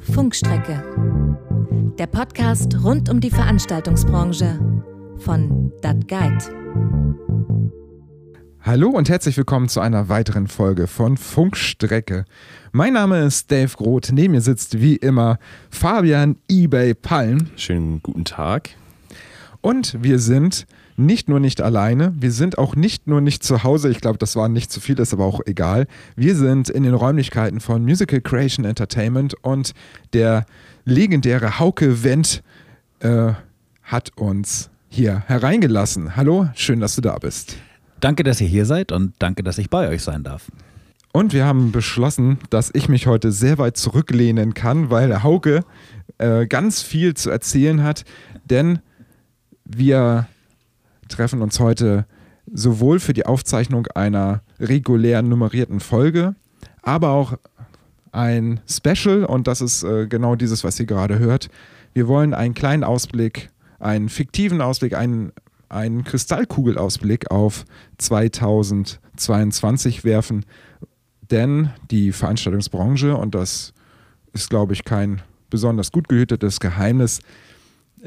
Funkstrecke. Der Podcast rund um die Veranstaltungsbranche von Dat Guide. Hallo und herzlich willkommen zu einer weiteren Folge von Funkstrecke. Mein Name ist Dave Groth. Neben mir sitzt wie immer Fabian eBay Palm. Schönen guten Tag. Und wir sind nicht nur nicht alleine, wir sind auch nicht nur nicht zu Hause, ich glaube, das war nicht zu viel, ist aber auch egal. Wir sind in den Räumlichkeiten von Musical Creation Entertainment und der legendäre Hauke Wendt äh, hat uns hier hereingelassen. Hallo, schön, dass du da bist. Danke, dass ihr hier seid und danke, dass ich bei euch sein darf. Und wir haben beschlossen, dass ich mich heute sehr weit zurücklehnen kann, weil Hauke äh, ganz viel zu erzählen hat, denn wir treffen uns heute sowohl für die Aufzeichnung einer regulären nummerierten Folge, aber auch ein Special und das ist äh, genau dieses, was ihr gerade hört. Wir wollen einen kleinen Ausblick, einen fiktiven Ausblick, einen, einen Kristallkugelausblick auf 2022 werfen, denn die Veranstaltungsbranche, und das ist, glaube ich, kein besonders gut gehütetes Geheimnis,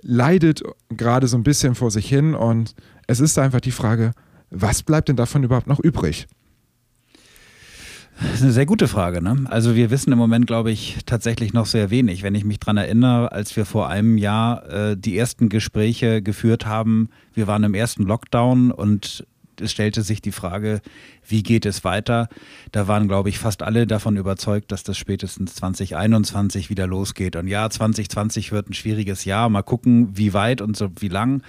leidet gerade so ein bisschen vor sich hin und es ist einfach die Frage, was bleibt denn davon überhaupt noch übrig? Das ist eine sehr gute Frage. Ne? Also wir wissen im Moment, glaube ich, tatsächlich noch sehr wenig. Wenn ich mich daran erinnere, als wir vor einem Jahr äh, die ersten Gespräche geführt haben, wir waren im ersten Lockdown und es stellte sich die Frage, wie geht es weiter? Da waren, glaube ich, fast alle davon überzeugt, dass das spätestens 2021 wieder losgeht. Und ja, 2020 wird ein schwieriges Jahr. Mal gucken, wie weit und so wie lang.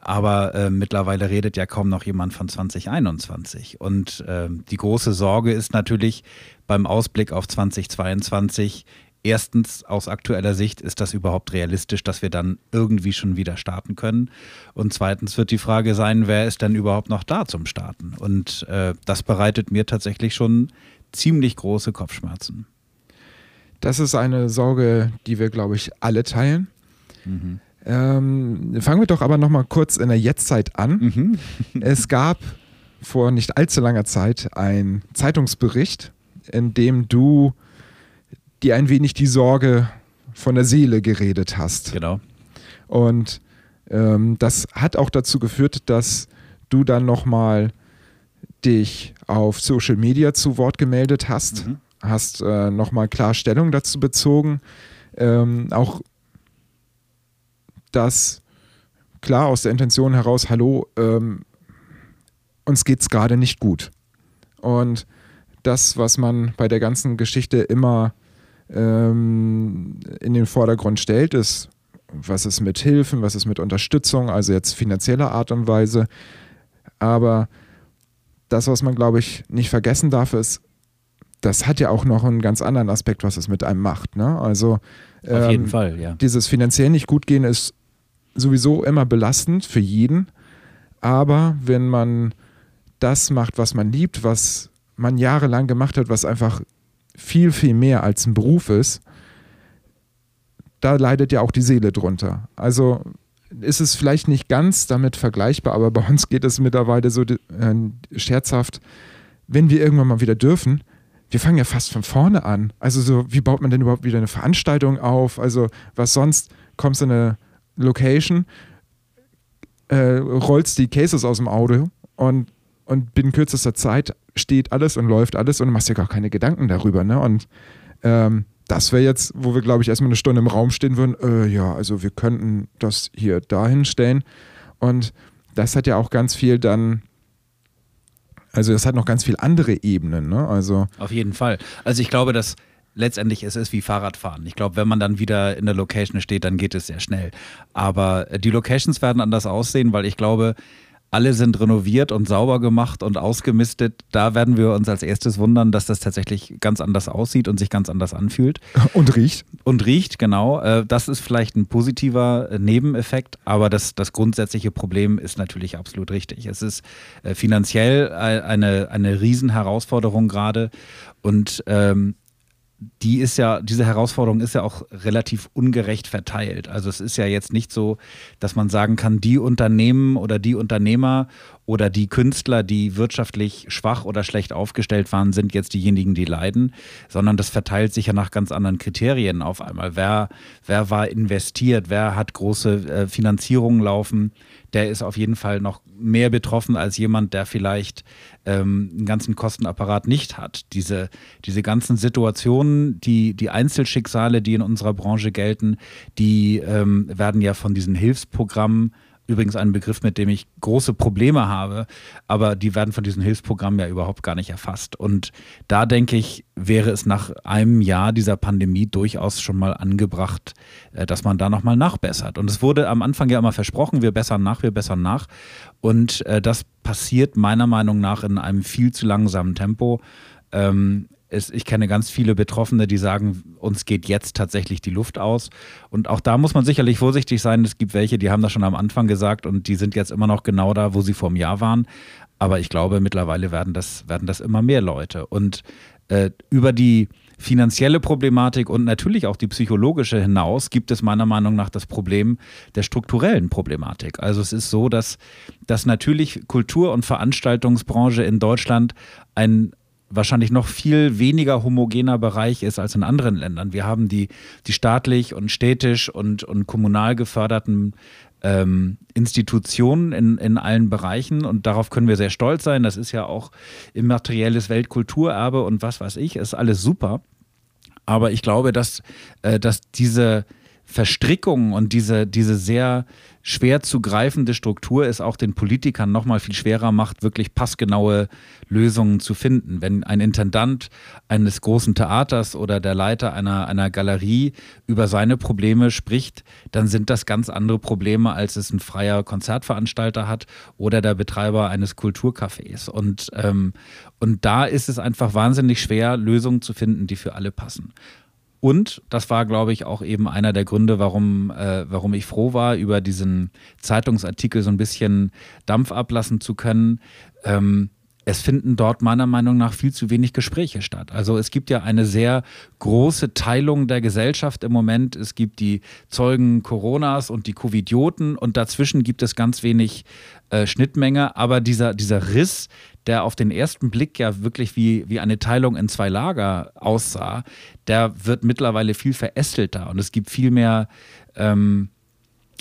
Aber äh, mittlerweile redet ja kaum noch jemand von 2021. Und äh, die große Sorge ist natürlich beim Ausblick auf 2022, erstens aus aktueller Sicht ist das überhaupt realistisch, dass wir dann irgendwie schon wieder starten können. Und zweitens wird die Frage sein, wer ist denn überhaupt noch da zum Starten? Und äh, das bereitet mir tatsächlich schon ziemlich große Kopfschmerzen. Das ist eine Sorge, die wir, glaube ich, alle teilen. Mhm. Ähm, fangen wir doch aber noch mal kurz in der Jetztzeit an. Mhm. es gab vor nicht allzu langer Zeit einen Zeitungsbericht, in dem du dir ein wenig die Sorge von der Seele geredet hast. Genau. Und ähm, das hat auch dazu geführt, dass du dann nochmal dich auf Social Media zu Wort gemeldet hast, mhm. hast äh, nochmal klar Stellung dazu bezogen. Ähm, auch dass klar aus der Intention heraus, hallo, ähm, uns geht es gerade nicht gut. Und das, was man bei der ganzen Geschichte immer ähm, in den Vordergrund stellt, ist, was ist mit Hilfen, was ist mit Unterstützung, also jetzt finanzieller Art und Weise. Aber das, was man, glaube ich, nicht vergessen darf, ist, das hat ja auch noch einen ganz anderen Aspekt, was es mit einem macht. Ne? Also ähm, Auf jeden ähm, Fall, ja. Dieses finanziell nicht gut gehen ist sowieso immer belastend für jeden. Aber wenn man das macht, was man liebt, was man jahrelang gemacht hat, was einfach viel, viel mehr als ein Beruf ist, da leidet ja auch die Seele drunter. Also ist es vielleicht nicht ganz damit vergleichbar, aber bei uns geht es mittlerweile so äh, scherzhaft, wenn wir irgendwann mal wieder dürfen, wir fangen ja fast von vorne an. Also so, wie baut man denn überhaupt wieder eine Veranstaltung auf? Also was sonst, kommst du in eine Location, äh, rollst die Cases aus dem Auto und und binnen kürzester Zeit steht alles und läuft alles und du machst dir gar keine Gedanken darüber. Ne? Und ähm, das wäre jetzt, wo wir, glaube ich, erstmal eine Stunde im Raum stehen würden, äh, ja, also wir könnten das hier dahin stellen. Und das hat ja auch ganz viel dann, also das hat noch ganz viel andere Ebenen. Ne? Also Auf jeden Fall. Also ich glaube, dass letztendlich ist es wie Fahrradfahren. Ich glaube, wenn man dann wieder in der Location steht, dann geht es sehr schnell. Aber die Locations werden anders aussehen, weil ich glaube, alle sind renoviert und sauber gemacht und ausgemistet. Da werden wir uns als erstes wundern, dass das tatsächlich ganz anders aussieht und sich ganz anders anfühlt. Und riecht. Und riecht, genau. Äh, das ist vielleicht ein positiver äh, Nebeneffekt, aber das, das grundsätzliche Problem ist natürlich absolut richtig. Es ist äh, finanziell eine, eine Riesenherausforderung gerade und ähm, die ist ja, diese Herausforderung ist ja auch relativ ungerecht verteilt. Also es ist ja jetzt nicht so, dass man sagen kann, die Unternehmen oder die Unternehmer oder die Künstler, die wirtschaftlich schwach oder schlecht aufgestellt waren, sind jetzt diejenigen, die leiden, sondern das verteilt sich ja nach ganz anderen Kriterien auf einmal. Wer, wer war investiert, wer hat große äh, Finanzierungen laufen, der ist auf jeden Fall noch mehr betroffen als jemand, der vielleicht ähm, einen ganzen Kostenapparat nicht hat. Diese, diese ganzen Situationen, die, die Einzelschicksale, die in unserer Branche gelten, die ähm, werden ja von diesen Hilfsprogrammen Übrigens ein Begriff, mit dem ich große Probleme habe, aber die werden von diesen Hilfsprogrammen ja überhaupt gar nicht erfasst. Und da denke ich, wäre es nach einem Jahr dieser Pandemie durchaus schon mal angebracht, äh, dass man da nochmal nachbessert. Und es wurde am Anfang ja immer versprochen, wir bessern nach, wir bessern nach. Und äh, das passiert meiner Meinung nach in einem viel zu langsamen Tempo. Ähm, es, ich kenne ganz viele Betroffene, die sagen, uns geht jetzt tatsächlich die Luft aus. Und auch da muss man sicherlich vorsichtig sein. Es gibt welche, die haben das schon am Anfang gesagt und die sind jetzt immer noch genau da, wo sie vor einem Jahr waren. Aber ich glaube, mittlerweile werden das, werden das immer mehr Leute. Und äh, über die finanzielle Problematik und natürlich auch die psychologische hinaus gibt es meiner Meinung nach das Problem der strukturellen Problematik. Also es ist so, dass, dass natürlich Kultur- und Veranstaltungsbranche in Deutschland ein, wahrscheinlich noch viel weniger homogener Bereich ist als in anderen Ländern. Wir haben die, die staatlich und städtisch und, und kommunal geförderten ähm, Institutionen in, in allen Bereichen und darauf können wir sehr stolz sein. Das ist ja auch immaterielles Weltkulturerbe und was weiß ich, ist alles super. Aber ich glaube, dass, äh, dass diese Verstrickung und diese, diese sehr schwer zu greifende Struktur es auch den Politikern noch mal viel schwerer macht, wirklich passgenaue Lösungen zu finden. Wenn ein Intendant eines großen Theaters oder der Leiter einer, einer Galerie über seine Probleme spricht, dann sind das ganz andere Probleme, als es ein freier Konzertveranstalter hat oder der Betreiber eines Kulturcafés. Und, ähm, und da ist es einfach wahnsinnig schwer, Lösungen zu finden, die für alle passen. Und das war, glaube ich, auch eben einer der Gründe, warum, äh, warum ich froh war, über diesen Zeitungsartikel so ein bisschen Dampf ablassen zu können. Ähm, es finden dort meiner Meinung nach viel zu wenig Gespräche statt. Also es gibt ja eine sehr große Teilung der Gesellschaft im Moment. Es gibt die Zeugen Coronas und die Covidioten und dazwischen gibt es ganz wenig äh, Schnittmenge. Aber dieser, dieser Riss, der auf den ersten Blick ja wirklich wie, wie eine Teilung in zwei Lager aussah, der wird mittlerweile viel verästelter und es gibt viel mehr, ähm,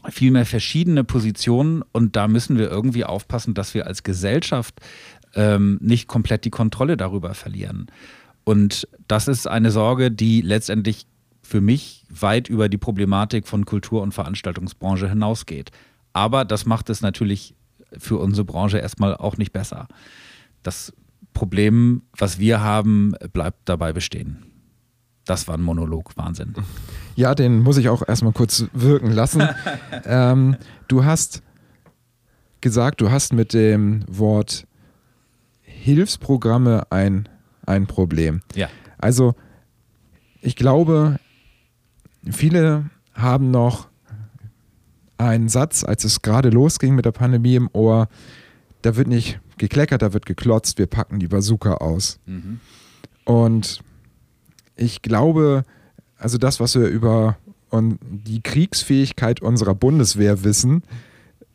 viel mehr verschiedene Positionen und da müssen wir irgendwie aufpassen, dass wir als Gesellschaft ähm, nicht komplett die Kontrolle darüber verlieren. Und das ist eine Sorge, die letztendlich für mich weit über die Problematik von Kultur- und Veranstaltungsbranche hinausgeht. Aber das macht es natürlich für unsere Branche erstmal auch nicht besser das Problem, was wir haben, bleibt dabei bestehen. Das war ein Monolog, Wahnsinn. Ja, den muss ich auch erstmal kurz wirken lassen. ähm, du hast gesagt, du hast mit dem Wort Hilfsprogramme ein, ein Problem. Ja. Also, ich glaube, viele haben noch einen Satz, als es gerade losging mit der Pandemie im Ohr, da wird nicht gekleckert, da wird geklotzt, wir packen die Bazooka aus. Mhm. Und ich glaube, also das, was wir über die Kriegsfähigkeit unserer Bundeswehr wissen,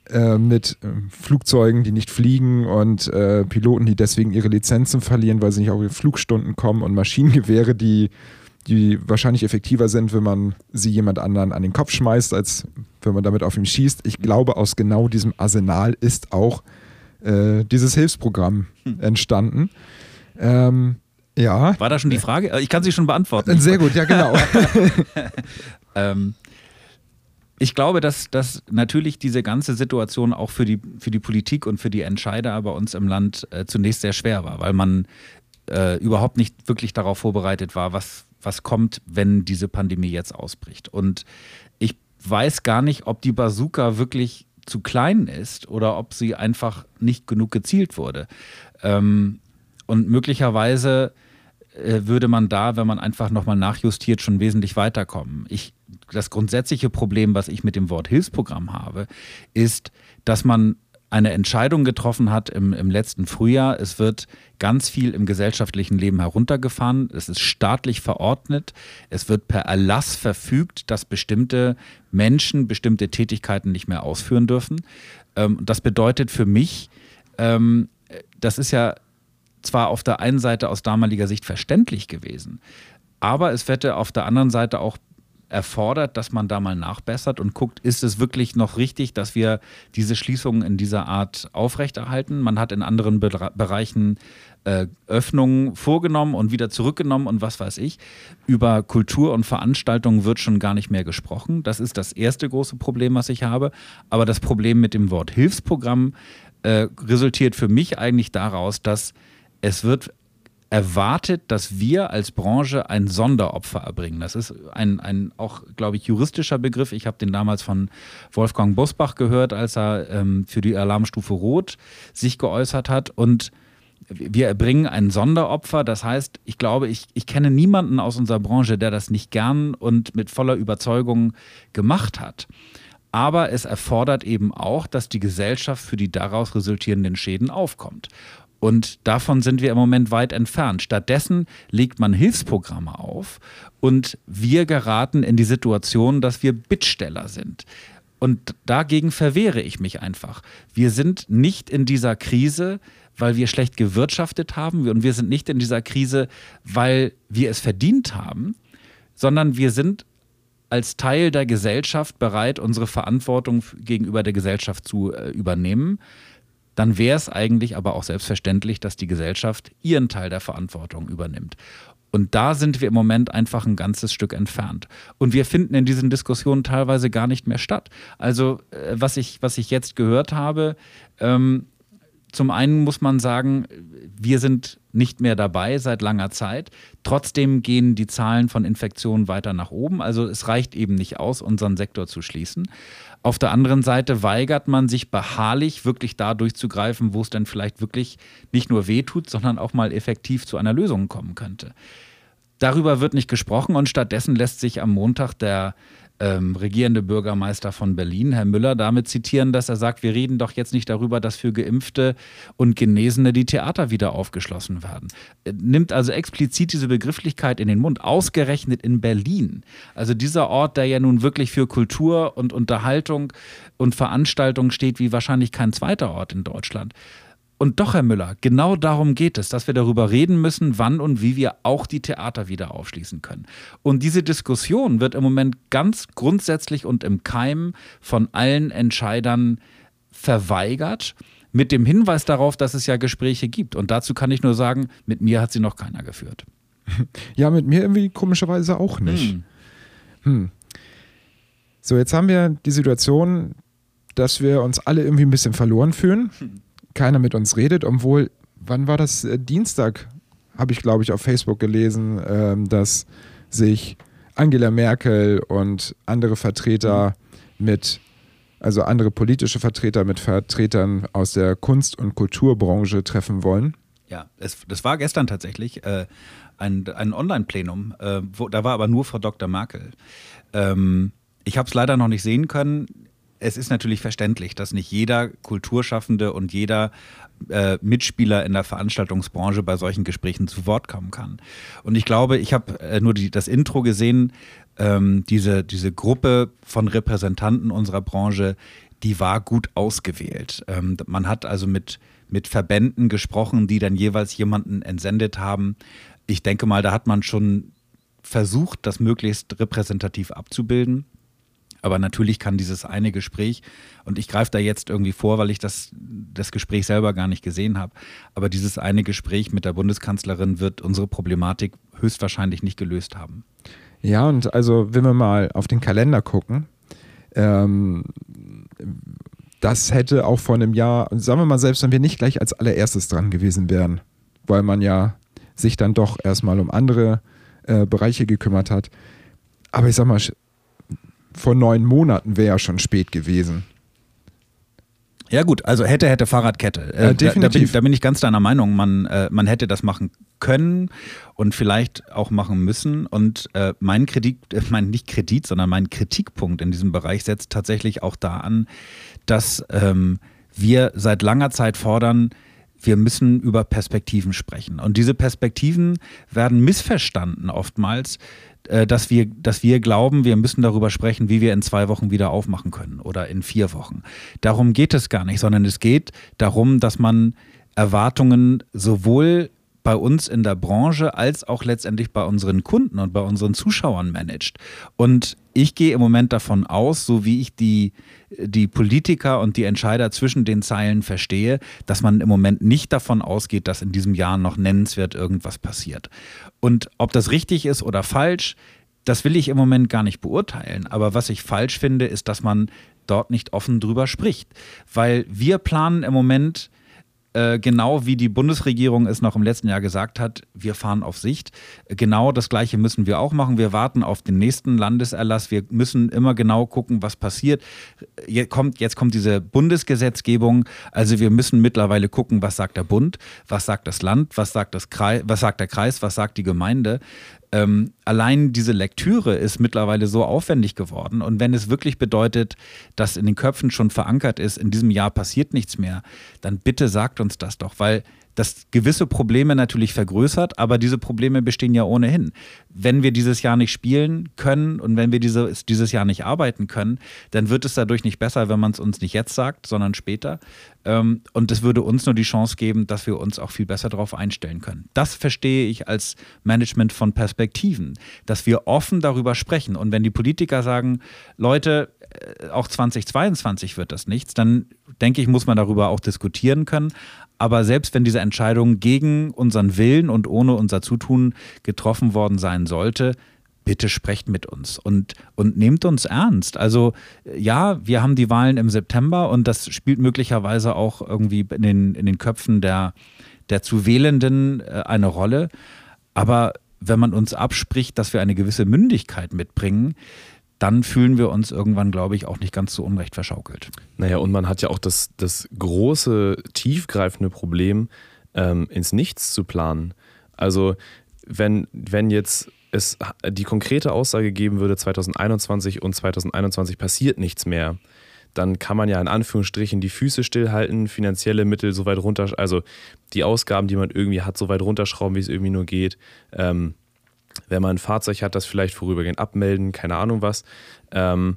äh, mit äh, Flugzeugen, die nicht fliegen und äh, Piloten, die deswegen ihre Lizenzen verlieren, weil sie nicht auf ihre Flugstunden kommen und Maschinengewehre, die, die wahrscheinlich effektiver sind, wenn man sie jemand anderen an den Kopf schmeißt, als wenn man damit auf ihn schießt. Ich glaube, aus genau diesem Arsenal ist auch äh, dieses Hilfsprogramm hm. entstanden. Ähm, ja. War da schon die Frage? Äh, ich kann sie schon beantworten. Sehr gut, ja, genau. ähm, ich glaube, dass, dass natürlich diese ganze Situation auch für die, für die Politik und für die Entscheider bei uns im Land äh, zunächst sehr schwer war, weil man äh, überhaupt nicht wirklich darauf vorbereitet war, was, was kommt, wenn diese Pandemie jetzt ausbricht. Und ich weiß gar nicht, ob die Bazooka wirklich zu klein ist oder ob sie einfach nicht genug gezielt wurde. Ähm, und möglicherweise äh, würde man da, wenn man einfach nochmal nachjustiert, schon wesentlich weiterkommen. Ich, das grundsätzliche Problem, was ich mit dem Wort Hilfsprogramm habe, ist, dass man eine Entscheidung getroffen hat im, im letzten Frühjahr. Es wird ganz viel im gesellschaftlichen Leben heruntergefahren. Es ist staatlich verordnet. Es wird per Erlass verfügt, dass bestimmte Menschen bestimmte Tätigkeiten nicht mehr ausführen dürfen. Ähm, das bedeutet für mich, ähm, das ist ja zwar auf der einen Seite aus damaliger Sicht verständlich gewesen, aber es hätte auf der anderen Seite auch erfordert, dass man da mal nachbessert und guckt, ist es wirklich noch richtig, dass wir diese Schließungen in dieser Art aufrechterhalten. Man hat in anderen Be Bereichen äh, Öffnungen vorgenommen und wieder zurückgenommen und was weiß ich. Über Kultur und Veranstaltungen wird schon gar nicht mehr gesprochen. Das ist das erste große Problem, was ich habe. Aber das Problem mit dem Wort Hilfsprogramm äh, resultiert für mich eigentlich daraus, dass es wird erwartet, dass wir als Branche ein Sonderopfer erbringen. Das ist ein, ein auch, glaube ich, juristischer Begriff. Ich habe den damals von Wolfgang Bosbach gehört, als er ähm, für die Alarmstufe Rot sich geäußert hat. Und wir erbringen ein Sonderopfer. Das heißt, ich glaube, ich, ich kenne niemanden aus unserer Branche, der das nicht gern und mit voller Überzeugung gemacht hat. Aber es erfordert eben auch, dass die Gesellschaft für die daraus resultierenden Schäden aufkommt. Und davon sind wir im Moment weit entfernt. Stattdessen legt man Hilfsprogramme auf und wir geraten in die Situation, dass wir Bittsteller sind. Und dagegen verwehre ich mich einfach. Wir sind nicht in dieser Krise, weil wir schlecht gewirtschaftet haben und wir sind nicht in dieser Krise, weil wir es verdient haben, sondern wir sind als Teil der Gesellschaft bereit, unsere Verantwortung gegenüber der Gesellschaft zu äh, übernehmen dann wäre es eigentlich aber auch selbstverständlich, dass die Gesellschaft ihren Teil der Verantwortung übernimmt. Und da sind wir im Moment einfach ein ganzes Stück entfernt. Und wir finden in diesen Diskussionen teilweise gar nicht mehr statt. Also, äh, was ich, was ich jetzt gehört habe, ähm, zum einen muss man sagen, wir sind nicht mehr dabei seit langer Zeit. Trotzdem gehen die Zahlen von Infektionen weiter nach oben. Also es reicht eben nicht aus, unseren Sektor zu schließen. Auf der anderen Seite weigert man sich beharrlich, wirklich da durchzugreifen, wo es dann vielleicht wirklich nicht nur wehtut, sondern auch mal effektiv zu einer Lösung kommen könnte. Darüber wird nicht gesprochen und stattdessen lässt sich am Montag der ähm, regierende Bürgermeister von Berlin, Herr Müller, damit zitieren, dass er sagt, wir reden doch jetzt nicht darüber, dass für Geimpfte und Genesene die Theater wieder aufgeschlossen werden. Er nimmt also explizit diese Begrifflichkeit in den Mund, ausgerechnet in Berlin. Also dieser Ort, der ja nun wirklich für Kultur und Unterhaltung und Veranstaltung steht, wie wahrscheinlich kein zweiter Ort in Deutschland. Und doch, Herr Müller, genau darum geht es, dass wir darüber reden müssen, wann und wie wir auch die Theater wieder aufschließen können. Und diese Diskussion wird im Moment ganz grundsätzlich und im Keim von allen Entscheidern verweigert, mit dem Hinweis darauf, dass es ja Gespräche gibt. Und dazu kann ich nur sagen, mit mir hat sie noch keiner geführt. Ja, mit mir irgendwie komischerweise auch nicht. Hm. Hm. So, jetzt haben wir die Situation, dass wir uns alle irgendwie ein bisschen verloren fühlen. Hm keiner mit uns redet, obwohl, wann war das? Äh, Dienstag habe ich, glaube ich, auf Facebook gelesen, ähm, dass sich Angela Merkel und andere Vertreter mit, also andere politische Vertreter mit Vertretern aus der Kunst- und Kulturbranche treffen wollen. Ja, es, das war gestern tatsächlich äh, ein, ein Online-Plenum, äh, da war aber nur Frau Dr. Merkel. Ähm, ich habe es leider noch nicht sehen können es ist natürlich verständlich, dass nicht jeder Kulturschaffende und jeder äh, Mitspieler in der Veranstaltungsbranche bei solchen Gesprächen zu Wort kommen kann. Und ich glaube, ich habe äh, nur die, das Intro gesehen, ähm, diese, diese Gruppe von Repräsentanten unserer Branche, die war gut ausgewählt. Ähm, man hat also mit, mit Verbänden gesprochen, die dann jeweils jemanden entsendet haben. Ich denke mal, da hat man schon versucht, das möglichst repräsentativ abzubilden. Aber natürlich kann dieses eine Gespräch, und ich greife da jetzt irgendwie vor, weil ich das, das Gespräch selber gar nicht gesehen habe, aber dieses eine Gespräch mit der Bundeskanzlerin wird unsere Problematik höchstwahrscheinlich nicht gelöst haben. Ja, und also, wenn wir mal auf den Kalender gucken, ähm, das hätte auch vor einem Jahr, sagen wir mal, selbst wenn wir nicht gleich als allererstes dran gewesen wären, weil man ja sich dann doch erstmal um andere äh, Bereiche gekümmert hat. Aber ich sag mal, vor neun Monaten wäre ja schon spät gewesen. Ja gut, also hätte, hätte Fahrradkette. Äh, ja, definitiv. Da, da, bin, da, bin, ich ganz deiner Meinung. Man, äh, man hätte das machen können und vielleicht auch machen müssen. Und äh, mein Kredit, äh, mein nicht Kredit, sondern mein Kritikpunkt in diesem Bereich setzt tatsächlich auch da an, dass ähm, wir seit langer Zeit fordern, wir müssen über Perspektiven sprechen. Und diese Perspektiven werden missverstanden oftmals, dass wir, dass wir glauben, wir müssen darüber sprechen, wie wir in zwei Wochen wieder aufmachen können oder in vier Wochen. Darum geht es gar nicht, sondern es geht darum, dass man Erwartungen sowohl bei uns in der Branche als auch letztendlich bei unseren Kunden und bei unseren Zuschauern managt. Und ich gehe im Moment davon aus, so wie ich die, die Politiker und die Entscheider zwischen den Zeilen verstehe, dass man im Moment nicht davon ausgeht, dass in diesem Jahr noch nennenswert irgendwas passiert. Und ob das richtig ist oder falsch, das will ich im Moment gar nicht beurteilen. Aber was ich falsch finde, ist, dass man dort nicht offen drüber spricht. Weil wir planen im Moment äh, genau wie die Bundesregierung es noch im letzten Jahr gesagt hat, wir fahren auf Sicht. Genau das Gleiche müssen wir auch machen. Wir warten auf den nächsten Landeserlass. Wir müssen immer genau gucken, was passiert. Jetzt kommt, jetzt kommt diese Bundesgesetzgebung. Also wir müssen mittlerweile gucken, was sagt der Bund, was sagt das Land, was sagt, das Kreis, was sagt der Kreis, was sagt die Gemeinde ähm, allein diese Lektüre ist mittlerweile so aufwendig geworden. Und wenn es wirklich bedeutet, dass in den Köpfen schon verankert ist, in diesem Jahr passiert nichts mehr, dann bitte sagt uns das doch, weil das gewisse Probleme natürlich vergrößert, aber diese Probleme bestehen ja ohnehin. Wenn wir dieses Jahr nicht spielen können und wenn wir diese, dieses Jahr nicht arbeiten können, dann wird es dadurch nicht besser, wenn man es uns nicht jetzt sagt, sondern später. Ähm, und es würde uns nur die Chance geben, dass wir uns auch viel besser darauf einstellen können. Das verstehe ich als Management von Perspektiven, dass wir offen darüber sprechen. Und wenn die Politiker sagen, Leute, äh, auch 2022 wird das nichts, dann denke ich, muss man darüber auch diskutieren können. Aber selbst wenn diese Entscheidung gegen unseren Willen und ohne unser Zutun getroffen worden sein sollte, bitte sprecht mit uns und, und nehmt uns ernst. Also ja, wir haben die Wahlen im September und das spielt möglicherweise auch irgendwie in den, in den Köpfen der, der zu Wählenden äh, eine Rolle. Aber wenn man uns abspricht, dass wir eine gewisse Mündigkeit mitbringen, dann fühlen wir uns irgendwann, glaube ich, auch nicht ganz so unrecht verschaukelt. Naja, und man hat ja auch das, das große, tiefgreifende Problem, ähm, ins Nichts zu planen. Also, wenn, wenn jetzt es die konkrete Aussage geben würde, 2021 und 2021 passiert nichts mehr, dann kann man ja in Anführungsstrichen die Füße stillhalten, finanzielle Mittel so weit runter, also die Ausgaben, die man irgendwie hat, so weit runterschrauben, wie es irgendwie nur geht. Ähm, wenn man ein Fahrzeug hat, das vielleicht vorübergehend abmelden, keine Ahnung was. Ähm,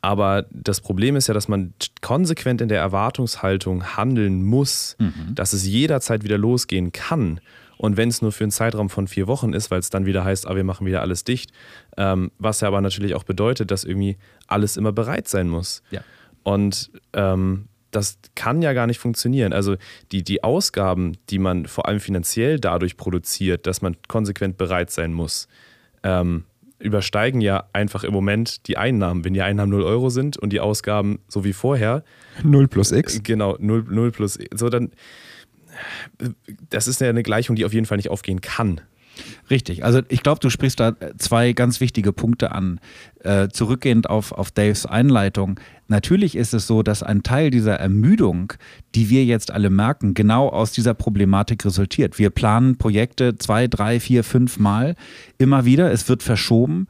aber das Problem ist ja, dass man konsequent in der Erwartungshaltung handeln muss, mhm. dass es jederzeit wieder losgehen kann. Und wenn es nur für einen Zeitraum von vier Wochen ist, weil es dann wieder heißt, ah, wir machen wieder alles dicht, ähm, was ja aber natürlich auch bedeutet, dass irgendwie alles immer bereit sein muss. Ja. Und ähm, das kann ja gar nicht funktionieren. Also die, die Ausgaben, die man vor allem finanziell dadurch produziert, dass man konsequent bereit sein muss, ähm, übersteigen ja einfach im Moment die Einnahmen. Wenn die Einnahmen 0 Euro sind und die Ausgaben so wie vorher. 0 plus X. Genau, 0, 0 plus So, dann. Das ist ja eine Gleichung, die auf jeden Fall nicht aufgehen kann. Richtig. Also ich glaube, du sprichst da zwei ganz wichtige Punkte an. Äh, zurückgehend auf, auf Daves Einleitung. Natürlich ist es so, dass ein Teil dieser Ermüdung, die wir jetzt alle merken, genau aus dieser Problematik resultiert. Wir planen Projekte zwei, drei, vier, fünf Mal immer wieder. Es wird verschoben.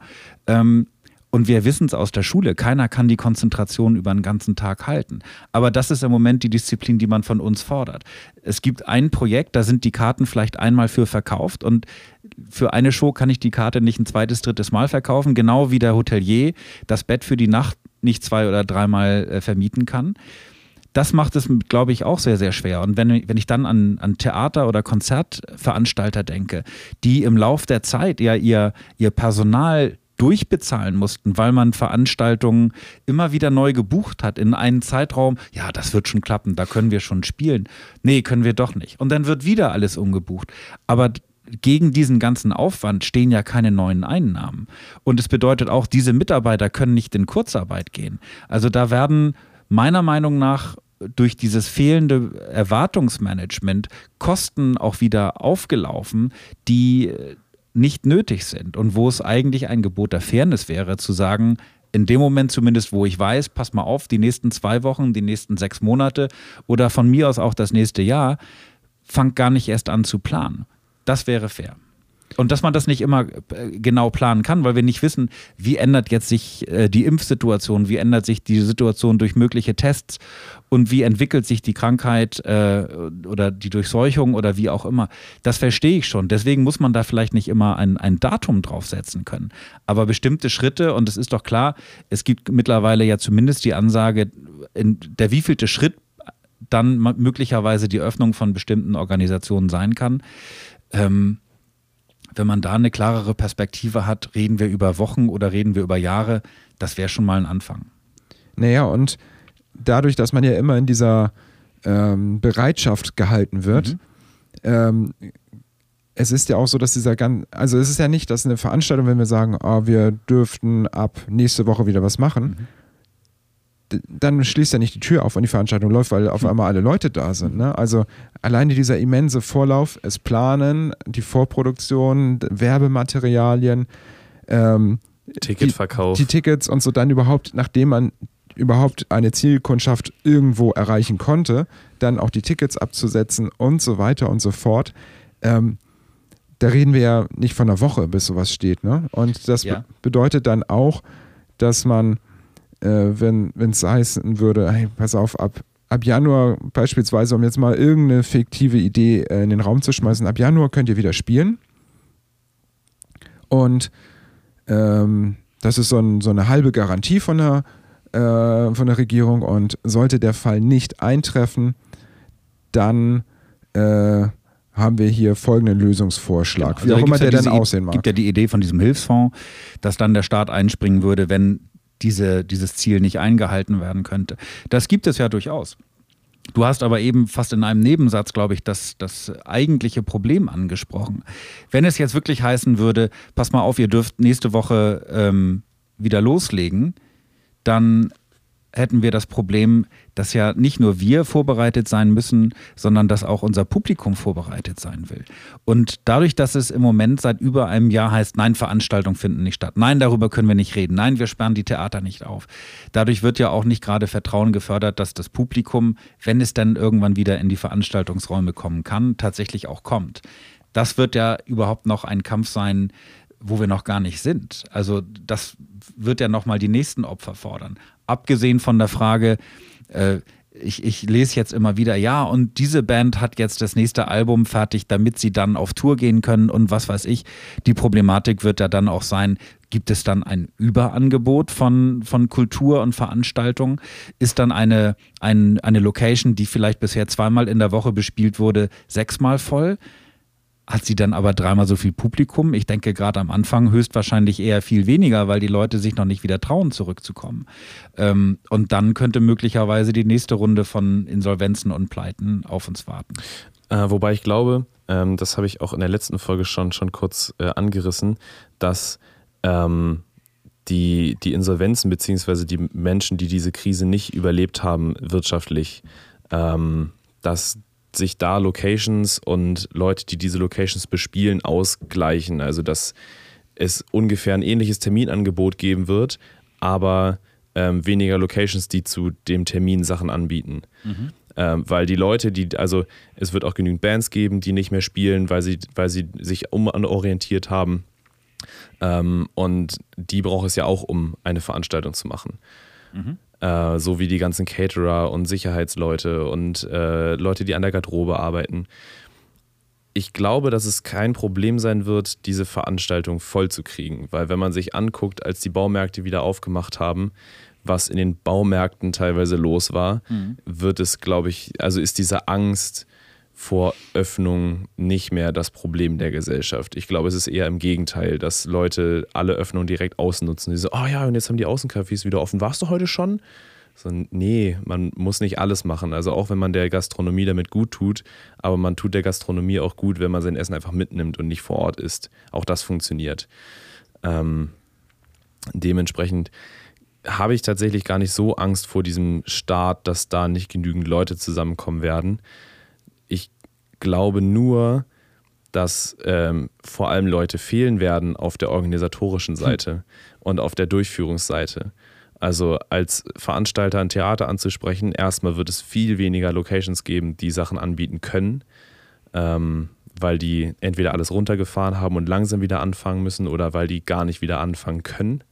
Ähm, und wir wissen es aus der Schule, keiner kann die Konzentration über einen ganzen Tag halten. Aber das ist im Moment die Disziplin, die man von uns fordert. Es gibt ein Projekt, da sind die Karten vielleicht einmal für verkauft und für eine Show kann ich die Karte nicht ein zweites, drittes Mal verkaufen, genau wie der Hotelier das Bett für die Nacht nicht zwei oder dreimal äh, vermieten kann. Das macht es, glaube ich, auch sehr, sehr schwer. Und wenn, wenn ich dann an, an Theater- oder Konzertveranstalter denke, die im Lauf der Zeit ja ihr, ihr Personal durchbezahlen mussten, weil man Veranstaltungen immer wieder neu gebucht hat in einen Zeitraum, ja, das wird schon klappen, da können wir schon spielen. Nee, können wir doch nicht. Und dann wird wieder alles umgebucht. Aber gegen diesen ganzen Aufwand stehen ja keine neuen Einnahmen. Und es bedeutet auch, diese Mitarbeiter können nicht in Kurzarbeit gehen. Also da werden meiner Meinung nach durch dieses fehlende Erwartungsmanagement Kosten auch wieder aufgelaufen, die nicht nötig sind und wo es eigentlich ein Gebot der Fairness wäre, zu sagen, in dem Moment zumindest, wo ich weiß, pass mal auf, die nächsten zwei Wochen, die nächsten sechs Monate oder von mir aus auch das nächste Jahr, fangt gar nicht erst an zu planen. Das wäre fair. Und dass man das nicht immer äh, genau planen kann, weil wir nicht wissen, wie ändert jetzt sich äh, die Impfsituation, wie ändert sich die Situation durch mögliche Tests und wie entwickelt sich die Krankheit äh, oder die Durchseuchung oder wie auch immer. Das verstehe ich schon. Deswegen muss man da vielleicht nicht immer ein, ein Datum draufsetzen können. Aber bestimmte Schritte, und es ist doch klar, es gibt mittlerweile ja zumindest die Ansage, der wievielte Schritt dann möglicherweise die Öffnung von bestimmten Organisationen sein kann. Ähm, wenn man da eine klarere Perspektive hat, reden wir über Wochen oder reden wir über Jahre, das wäre schon mal ein Anfang. Naja, und dadurch, dass man ja immer in dieser ähm, Bereitschaft gehalten wird, mhm. ähm, es ist ja auch so, dass dieser ganz, also es ist ja nicht, dass eine Veranstaltung, wenn wir sagen, oh, wir dürften ab nächste Woche wieder was machen, mhm dann schließt er nicht die Tür auf und die Veranstaltung läuft, weil auf hm. einmal alle Leute da sind. Ne? Also alleine dieser immense Vorlauf, es planen, die Vorproduktion, Werbematerialien, ähm, Ticketverkauf. Die, die, Tickets und so dann überhaupt, nachdem man überhaupt eine Zielkundschaft irgendwo erreichen konnte, dann auch die Tickets abzusetzen und so weiter und so fort. Ähm, da reden wir ja nicht von einer Woche, bis sowas steht. Ne? Und das ja. be bedeutet dann auch, dass man äh, wenn es heißen würde, hey, pass auf, ab, ab Januar beispielsweise, um jetzt mal irgendeine fiktive Idee äh, in den Raum zu schmeißen, ab Januar könnt ihr wieder spielen. Und ähm, das ist so, ein, so, eine halbe Garantie von der, äh, von der Regierung. Und sollte der Fall nicht eintreffen, dann äh, haben wir hier folgenden Lösungsvorschlag, genau. also wie auch immer der ja dann aussehen mag. Es gibt ja die Idee von diesem Hilfsfonds, dass dann der Staat einspringen würde, wenn diese, dieses Ziel nicht eingehalten werden könnte. Das gibt es ja durchaus. Du hast aber eben fast in einem Nebensatz, glaube ich, das, das eigentliche Problem angesprochen. Wenn es jetzt wirklich heißen würde, pass mal auf, ihr dürft nächste Woche ähm, wieder loslegen, dann hätten wir das Problem, dass ja nicht nur wir vorbereitet sein müssen, sondern dass auch unser Publikum vorbereitet sein will. Und dadurch, dass es im Moment seit über einem Jahr heißt, nein, Veranstaltungen finden nicht statt, nein, darüber können wir nicht reden, nein, wir sperren die Theater nicht auf. Dadurch wird ja auch nicht gerade Vertrauen gefördert, dass das Publikum, wenn es dann irgendwann wieder in die Veranstaltungsräume kommen kann, tatsächlich auch kommt. Das wird ja überhaupt noch ein Kampf sein, wo wir noch gar nicht sind. Also das wird ja nochmal die nächsten Opfer fordern abgesehen von der Frage, äh, ich, ich, lese jetzt immer wieder, ja, und diese Band hat jetzt das nächste Album fertig, damit sie dann auf Tour gehen können und was weiß ich. Die Problematik wird ja dann auch sein, gibt es dann ein Überangebot von, von Kultur und Veranstaltungen? Ist dann eine, ein, eine Location, die vielleicht bisher zweimal in der Woche bespielt wurde, sechsmal voll? Hat sie dann aber dreimal so viel Publikum. Ich denke gerade am Anfang höchstwahrscheinlich eher viel weniger, weil die Leute sich noch nicht wieder trauen, zurückzukommen. Ähm, und dann könnte möglicherweise die nächste Runde von Insolvenzen und Pleiten auf uns warten. Äh, wobei ich glaube, ähm, das habe ich auch in der letzten Folge schon, schon kurz äh, angerissen, dass ähm, die, die Insolvenzen beziehungsweise die Menschen, die diese Krise nicht überlebt haben wirtschaftlich, ähm, dass sich da Locations und Leute, die diese Locations bespielen, ausgleichen. Also dass es ungefähr ein ähnliches Terminangebot geben wird, aber ähm, weniger Locations, die zu dem Termin Sachen anbieten. Mhm. Ähm, weil die Leute, die, also es wird auch genügend Bands geben, die nicht mehr spielen, weil sie, weil sie sich umorientiert haben. Ähm, und die braucht es ja auch, um eine Veranstaltung zu machen. Mhm. Äh, so wie die ganzen Caterer und Sicherheitsleute und äh, Leute, die an der Garderobe arbeiten. Ich glaube, dass es kein Problem sein wird, diese Veranstaltung voll zu kriegen, weil wenn man sich anguckt, als die Baumärkte wieder aufgemacht haben, was in den Baumärkten teilweise los war, mhm. wird es, glaube ich, also ist diese Angst, vor Öffnung nicht mehr das Problem der Gesellschaft. Ich glaube, es ist eher im Gegenteil, dass Leute alle Öffnungen direkt ausnutzen. Die so, oh ja, und jetzt haben die Außencafés wieder offen. Warst du heute schon? So, nee, man muss nicht alles machen. Also auch wenn man der Gastronomie damit gut tut, aber man tut der Gastronomie auch gut, wenn man sein Essen einfach mitnimmt und nicht vor Ort isst. Auch das funktioniert. Ähm, dementsprechend habe ich tatsächlich gar nicht so Angst vor diesem Start, dass da nicht genügend Leute zusammenkommen werden glaube nur, dass ähm, vor allem Leute fehlen werden auf der organisatorischen hm. Seite hm. und auf der Durchführungsseite. Also als Veranstalter ein Theater anzusprechen, erstmal wird es viel weniger Locations geben, die Sachen anbieten können, ähm, weil die entweder alles runtergefahren haben und langsam wieder anfangen müssen oder weil die gar nicht wieder anfangen können.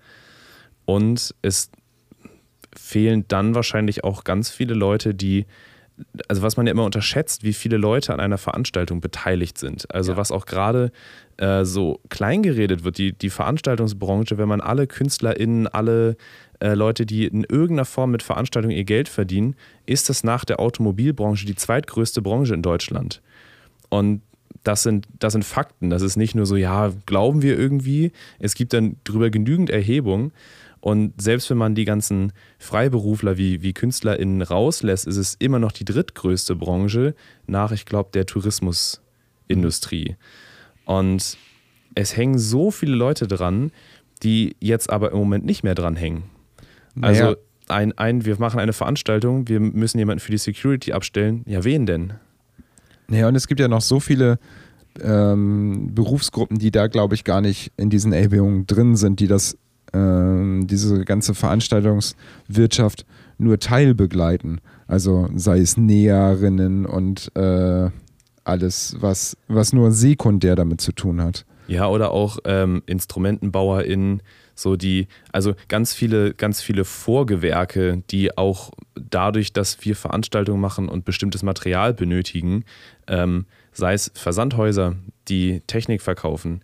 Und es fehlen dann wahrscheinlich auch ganz viele Leute, die, also was man ja immer unterschätzt, wie viele Leute an einer Veranstaltung beteiligt sind. Also ja. was auch gerade äh, so klein geredet wird, die, die Veranstaltungsbranche, wenn man alle KünstlerInnen, alle äh, Leute, die in irgendeiner Form mit Veranstaltungen ihr Geld verdienen, ist das nach der Automobilbranche die zweitgrößte Branche in Deutschland. Und das sind, das sind Fakten. Das ist nicht nur so, ja, glauben wir irgendwie. Es gibt dann darüber genügend Erhebungen. Und selbst wenn man die ganzen Freiberufler wie, wie KünstlerInnen rauslässt, ist es immer noch die drittgrößte Branche nach, ich glaube, der Tourismusindustrie. Und es hängen so viele Leute dran, die jetzt aber im Moment nicht mehr dran hängen. Also naja. ein, ein, wir machen eine Veranstaltung, wir müssen jemanden für die Security abstellen. Ja, wen denn? Naja, und es gibt ja noch so viele ähm, Berufsgruppen, die da, glaube ich, gar nicht in diesen Erhebungen drin sind, die das, ähm, diese ganze Veranstaltungswirtschaft nur teilbegleiten. Also sei es Näherinnen und äh, alles, was, was nur sekundär damit zu tun hat. Ja, oder auch ähm, InstrumentenbauerInnen, so die, also ganz viele, ganz viele Vorgewerke, die auch dadurch, dass wir Veranstaltungen machen und bestimmtes Material benötigen, ähm, sei es Versandhäuser, die Technik verkaufen,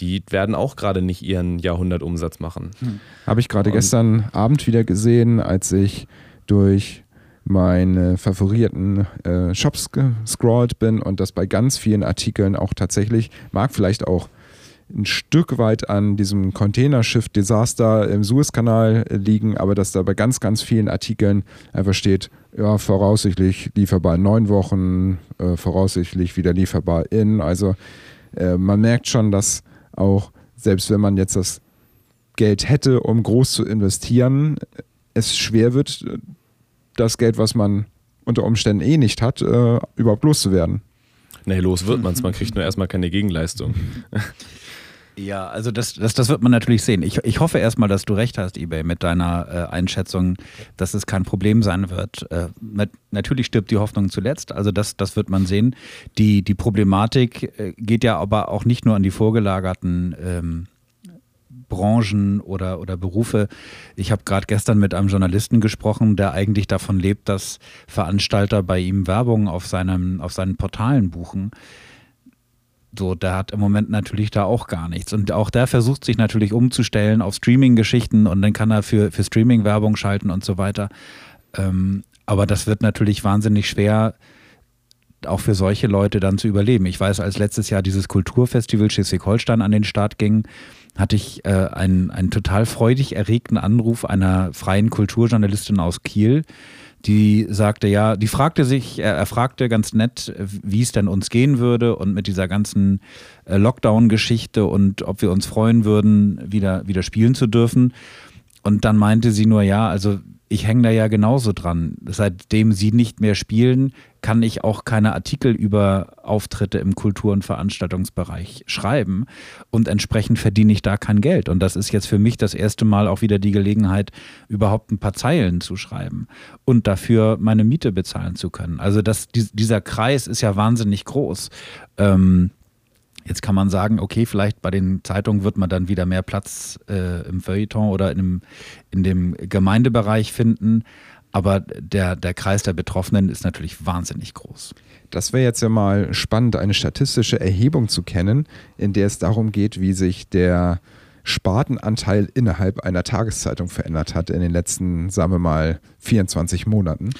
die werden auch gerade nicht ihren Jahrhundertumsatz machen. Hm. Habe ich gerade gestern Abend wieder gesehen, als ich durch meine favorierten äh, Shops gescrollt bin und das bei ganz vielen Artikeln auch tatsächlich, mag vielleicht auch ein Stück weit an diesem Containerschiff-Desaster im Suezkanal liegen, aber dass da bei ganz, ganz vielen Artikeln einfach steht, ja, voraussichtlich lieferbar in neun Wochen, äh, voraussichtlich wieder lieferbar in. Also äh, man merkt schon, dass auch, selbst wenn man jetzt das Geld hätte, um groß zu investieren, es schwer wird, das Geld, was man unter Umständen eh nicht hat, äh, überhaupt loszuwerden. Nee, los wird man es, man kriegt nur erstmal keine Gegenleistung. Ja, also das, das, das wird man natürlich sehen. Ich, ich hoffe erstmal, dass du recht hast, eBay, mit deiner äh, Einschätzung, dass es kein Problem sein wird. Äh, nat natürlich stirbt die Hoffnung zuletzt, also das, das wird man sehen. Die, die Problematik äh, geht ja aber auch nicht nur an die vorgelagerten ähm, Branchen oder, oder Berufe. Ich habe gerade gestern mit einem Journalisten gesprochen, der eigentlich davon lebt, dass Veranstalter bei ihm Werbung auf, seinem, auf seinen Portalen buchen. So, der hat im Moment natürlich da auch gar nichts. Und auch der versucht sich natürlich umzustellen auf Streaming-Geschichten und dann kann er für, für Streaming-Werbung schalten und so weiter. Ähm, aber das wird natürlich wahnsinnig schwer, auch für solche Leute dann zu überleben. Ich weiß, als letztes Jahr dieses Kulturfestival Schleswig-Holstein an den Start ging, hatte ich äh, einen, einen total freudig erregten Anruf einer freien Kulturjournalistin aus Kiel, die sagte ja, die fragte sich, er, er fragte ganz nett, wie es denn uns gehen würde und mit dieser ganzen äh, Lockdown-Geschichte und ob wir uns freuen würden, wieder, wieder spielen zu dürfen. Und dann meinte sie nur, ja, also ich hänge da ja genauso dran. Seitdem sie nicht mehr spielen, kann ich auch keine Artikel über Auftritte im Kultur- und Veranstaltungsbereich schreiben und entsprechend verdiene ich da kein Geld. Und das ist jetzt für mich das erste Mal auch wieder die Gelegenheit, überhaupt ein paar Zeilen zu schreiben und dafür meine Miete bezahlen zu können. Also das, dieser Kreis ist ja wahnsinnig groß. Ähm, Jetzt kann man sagen, okay, vielleicht bei den Zeitungen wird man dann wieder mehr Platz äh, im Feuilleton oder in dem, in dem Gemeindebereich finden. Aber der, der Kreis der Betroffenen ist natürlich wahnsinnig groß. Das wäre jetzt ja mal spannend, eine statistische Erhebung zu kennen, in der es darum geht, wie sich der Spartenanteil innerhalb einer Tageszeitung verändert hat in den letzten, sagen wir mal, 24 Monaten.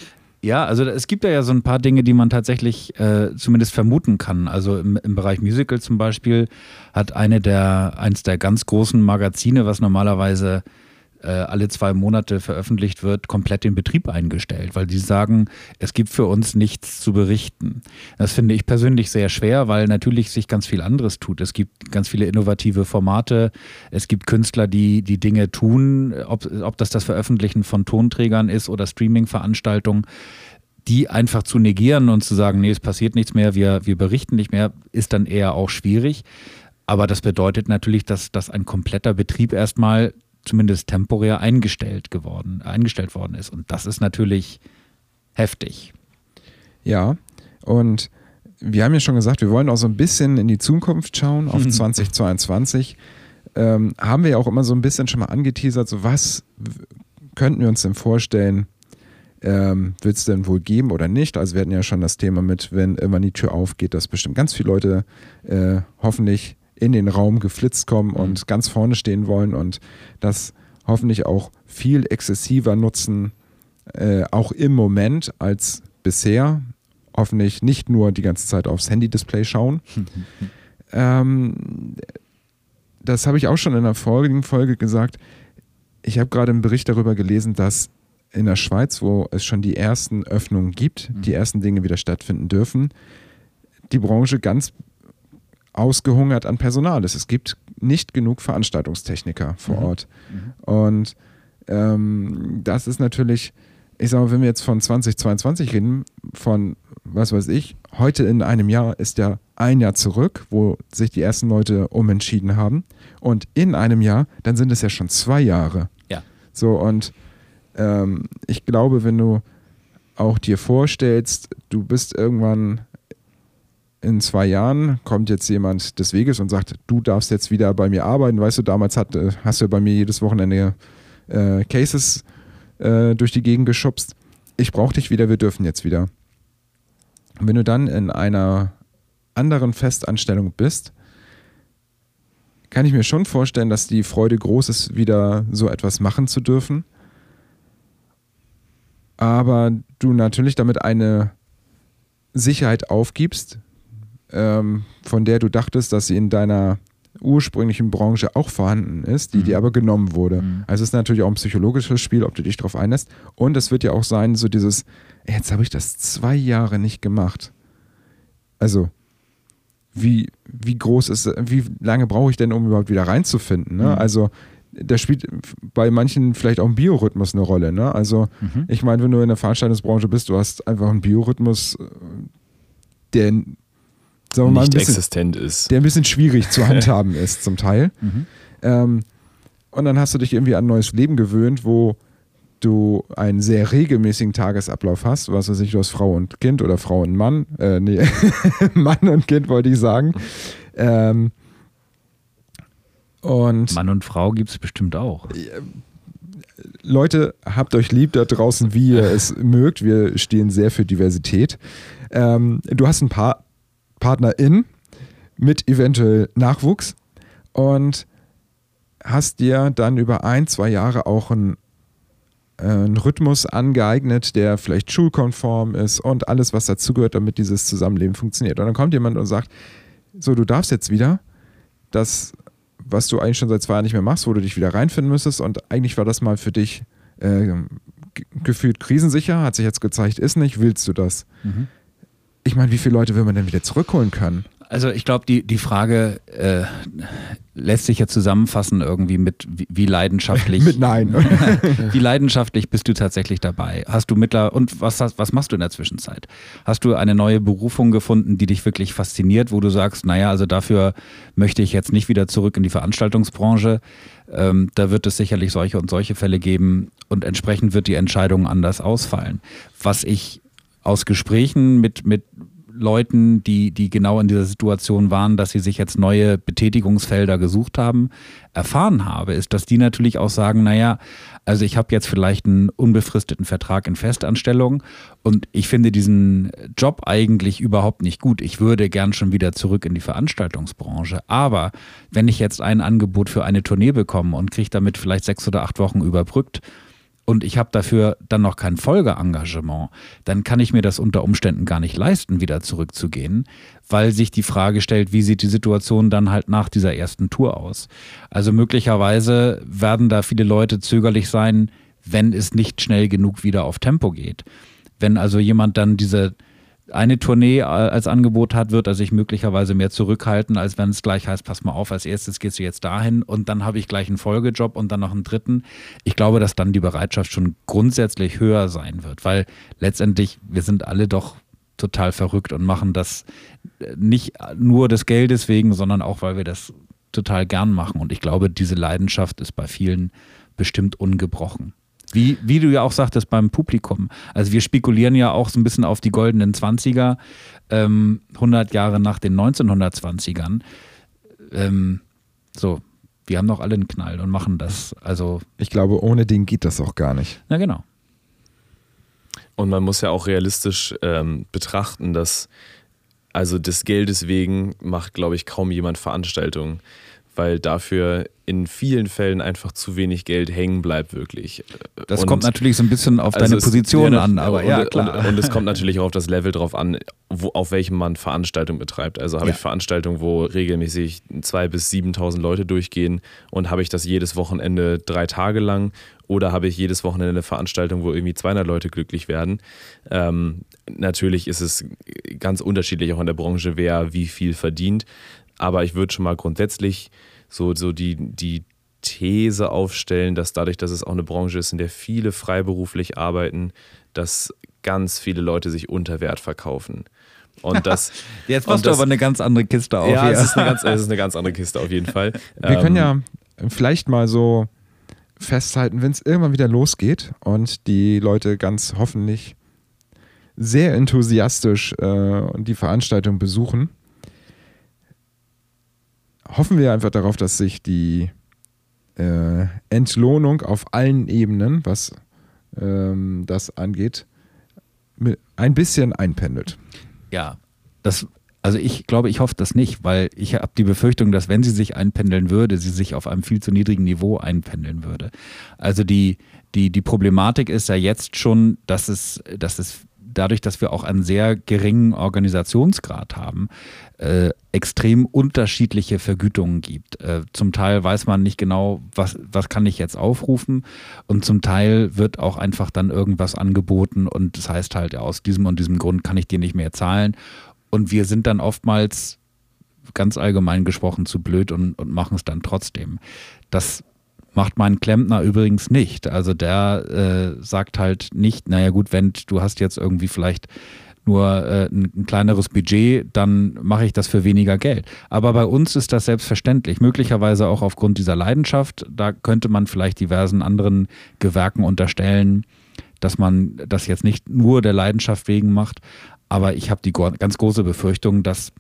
Ja, also es gibt ja so ein paar Dinge, die man tatsächlich äh, zumindest vermuten kann. Also im, im Bereich Musical zum Beispiel hat eine der, eins der ganz großen Magazine, was normalerweise alle zwei Monate veröffentlicht wird, komplett den Betrieb eingestellt, weil die sagen, es gibt für uns nichts zu berichten. Das finde ich persönlich sehr schwer, weil natürlich sich ganz viel anderes tut. Es gibt ganz viele innovative Formate, es gibt Künstler, die die Dinge tun, ob, ob das das Veröffentlichen von Tonträgern ist oder Streaming-Veranstaltungen die einfach zu negieren und zu sagen, nee, es passiert nichts mehr, wir, wir berichten nicht mehr, ist dann eher auch schwierig. Aber das bedeutet natürlich, dass, dass ein kompletter Betrieb erstmal zumindest temporär eingestellt geworden, eingestellt worden ist. Und das ist natürlich heftig. Ja, und wir haben ja schon gesagt, wir wollen auch so ein bisschen in die Zukunft schauen, auf 2022. Ähm, haben wir ja auch immer so ein bisschen schon mal angeteasert, so was könnten wir uns denn vorstellen, ähm, wird es denn wohl geben oder nicht? Also wir hatten ja schon das Thema mit, wenn irgendwann die Tür aufgeht, dass bestimmt ganz viele Leute äh, hoffentlich in den Raum geflitzt kommen und ganz vorne stehen wollen und das hoffentlich auch viel exzessiver nutzen, äh, auch im Moment als bisher. Hoffentlich nicht nur die ganze Zeit aufs Handy-Display schauen. ähm, das habe ich auch schon in der vorigen Folge gesagt. Ich habe gerade einen Bericht darüber gelesen, dass in der Schweiz, wo es schon die ersten Öffnungen gibt, die ersten Dinge wieder stattfinden dürfen, die Branche ganz ausgehungert an Personal ist. Es gibt nicht genug Veranstaltungstechniker vor Mhm. Ort. Und ähm, das ist natürlich, ich sage mal, wenn wir jetzt von 2022 reden, von was weiß ich, heute in einem Jahr ist ja ein Jahr zurück, wo sich die ersten Leute umentschieden haben. Und in einem Jahr, dann sind es ja schon zwei Jahre. Ja. So, und ähm, ich glaube, wenn du auch dir vorstellst, du bist irgendwann in zwei Jahren, kommt jetzt jemand des Weges und sagt, du darfst jetzt wieder bei mir arbeiten. Weißt du, damals hat, äh, hast du bei mir jedes Wochenende äh, Cases äh, durch die Gegend geschubst. Ich brauche dich wieder, wir dürfen jetzt wieder. Und wenn du dann in einer anderen Festanstellung bist, kann ich mir schon vorstellen, dass die Freude groß ist, wieder so etwas machen zu dürfen. Aber du natürlich damit eine Sicherheit aufgibst, ähm, von der du dachtest, dass sie in deiner ursprünglichen Branche auch vorhanden ist, die dir aber genommen wurde. Also es ist natürlich auch ein psychologisches Spiel, ob du dich darauf einlässt. Und es wird ja auch sein, so dieses, "Ey, jetzt habe ich das zwei Jahre nicht gemacht. Also, wie, wie groß ist, wie lange brauche ich denn, um überhaupt wieder reinzufinden? Ne? Also, da spielt bei manchen vielleicht auch ein Biorhythmus eine Rolle. Ne? Also, ich meine, wenn du in der Veranstaltungsbranche bist, du hast einfach einen Biorhythmus, der, sagen wir mal, nicht bisschen, existent ist. der ein bisschen schwierig zu handhaben ist zum Teil. Ähm, und dann hast du dich irgendwie an ein neues Leben gewöhnt, wo du einen sehr regelmäßigen Tagesablauf hast, was weiß ich, du hast Frau und Kind oder Frau und Mann, äh, nee, Mann und Kind wollte ich sagen. Ähm, und Mann und Frau gibt es bestimmt auch. Leute, habt euch lieb da draußen, wie ihr es mögt. Wir stehen sehr für Diversität. Ähm, du hast ein paar PartnerInnen mit eventuell Nachwuchs und hast dir dann über ein, zwei Jahre auch einen, äh, einen Rhythmus angeeignet, der vielleicht schulkonform ist und alles, was dazugehört, damit dieses Zusammenleben funktioniert. Und dann kommt jemand und sagt, so, du darfst jetzt wieder das, was du eigentlich schon seit zwei Jahren nicht mehr machst, wo du dich wieder reinfinden müsstest und eigentlich war das mal für dich äh, ge- gefühlt krisensicher, hat sich jetzt gezeigt, ist nicht, willst du das? Ich meine, wie viele Leute will man denn wieder zurückholen können? Also ich glaube, die, die Frage äh, lässt sich ja zusammenfassen irgendwie mit wie, wie leidenschaftlich. Mit Nein. wie leidenschaftlich bist du tatsächlich dabei? Hast du mittler und was, hast- was machst du in der Zwischenzeit? Hast du eine neue Berufung gefunden, die dich wirklich fasziniert, wo du sagst, naja, also dafür möchte ich jetzt nicht wieder zurück in die Veranstaltungsbranche. Ähm, da wird es sicherlich solche und solche Fälle geben und entsprechend wird die Entscheidung anders ausfallen. Was ich aus Gesprächen mit, mit Leuten, die, die genau in dieser Situation waren, dass sie sich jetzt neue Betätigungsfelder gesucht haben, erfahren habe, ist, dass die natürlich auch sagen, naja, also ich habe jetzt vielleicht einen unbefristeten Vertrag in Festanstellung und ich finde diesen Job eigentlich überhaupt nicht gut. Ich würde gern schon wieder zurück in die Veranstaltungsbranche. Aber wenn ich jetzt ein Angebot für eine Tournee bekomme und kriege damit vielleicht sechs oder acht Wochen überbrückt, und ich habe dafür dann noch kein Folgeengagement, dann kann ich mir das unter Umständen gar nicht leisten, wieder zurückzugehen, weil sich die Frage stellt, wie sieht die Situation dann halt nach dieser ersten Tour aus. Also möglicherweise werden da viele Leute zögerlich sein, wenn es nicht schnell genug wieder auf Tempo geht. Wenn also jemand dann diese eine Tournee äh, als Angebot hat, wird er sich möglicherweise mehr zurückhalten, als wenn es gleich heißt, pass mal auf, als erstes gehst du jetzt dahin und dann habe ich gleich einen Folgejob und dann noch einen dritten. Ich glaube, dass dann die Bereitschaft schon grundsätzlich höher sein wird, weil letztendlich wir sind alle doch total verrückt und machen das äh, nicht nur des Geldes wegen, sondern auch, weil wir das total gern machen. Und ich glaube, diese Leidenschaft ist bei vielen bestimmt ungebrochen. Wie, wie du ja auch sagtest beim Publikum. Also wir spekulieren ja auch so ein bisschen auf die goldenen 20er, ähm, 100 Jahre nach den 1920ern. Ähm, so, wir haben doch alle einen Knall und machen das. Also. Ich glaube, ohne den geht das auch gar nicht. Na genau. Und man muss ja auch realistisch ähm, betrachten, dass also des Geldes wegen macht, glaube ich, kaum jemand Veranstaltungen, weil dafür in vielen Fällen einfach zu wenig Geld hängen bleibt, wirklich. Das und kommt natürlich so ein bisschen auf deine Position an, aber und, ja, klar. Und, und, es kommt natürlich auch auf das Level drauf an, wo, auf welchem man Veranstaltungen betreibt. Also habe ja. ich Veranstaltungen, wo regelmäßig 2.000 bis 7.000 Leute durchgehen und habe ich das jedes Wochenende drei Tage lang oder habe ich jedes Wochenende eine Veranstaltung, wo irgendwie 200 Leute glücklich werden. Ähm, natürlich ist es ganz unterschiedlich auch in der Branche, wer wie viel verdient. Aber ich würde schon mal grundsätzlich so, so die, die These aufstellen, dass dadurch, dass es auch eine Branche ist, in der viele freiberuflich arbeiten, dass ganz viele Leute sich unter Wert verkaufen. Und das, Jetzt machst du aber eine ganz andere Kiste auf. Ja, es ist, eine ganz, es ist eine ganz andere Kiste auf jeden Fall. Wir ähm, können ja vielleicht mal so festhalten, wenn es irgendwann wieder losgeht und die Leute ganz hoffentlich sehr enthusiastisch äh, die Veranstaltung besuchen, hoffen wir einfach darauf, dass sich die äh, Entlohnung auf allen Ebenen, was ähm, das angeht, ein bisschen einpendelt. Ja, das, also ich glaube, ich hoffe das nicht, weil ich habe die Befürchtung, dass wenn sie sich einpendeln würde, sie sich auf einem viel zu niedrigen Niveau einpendeln würde. Also die, die, die Problematik ist ja jetzt schon, dass es, dass es dadurch, dass wir auch einen sehr geringen Organisationsgrad haben, äh, extrem unterschiedliche Vergütungen gibt. Äh, zum Teil weiß man nicht genau, was, was kann ich jetzt aufrufen und zum Teil wird auch einfach dann irgendwas angeboten und das heißt halt, aus diesem und diesem Grund kann ich dir nicht mehr zahlen und wir sind dann oftmals ganz allgemein gesprochen zu blöd und, und machen es dann trotzdem. Das Macht mein Klempner übrigens nicht. Also der äh, sagt halt nicht, naja gut, wenn du hast jetzt irgendwie vielleicht nur äh, ein, ein, kleineres Budget, dann mache ich das für weniger Geld. Aber bei uns ist das selbstverständlich. Möglicherweise auch aufgrund dieser Leidenschaft. Da könnte man vielleicht diversen anderen Gewerken unterstellen, dass man das jetzt nicht nur der Leidenschaft wegen macht. Aber ich habe die ganz große Befürchtung, dass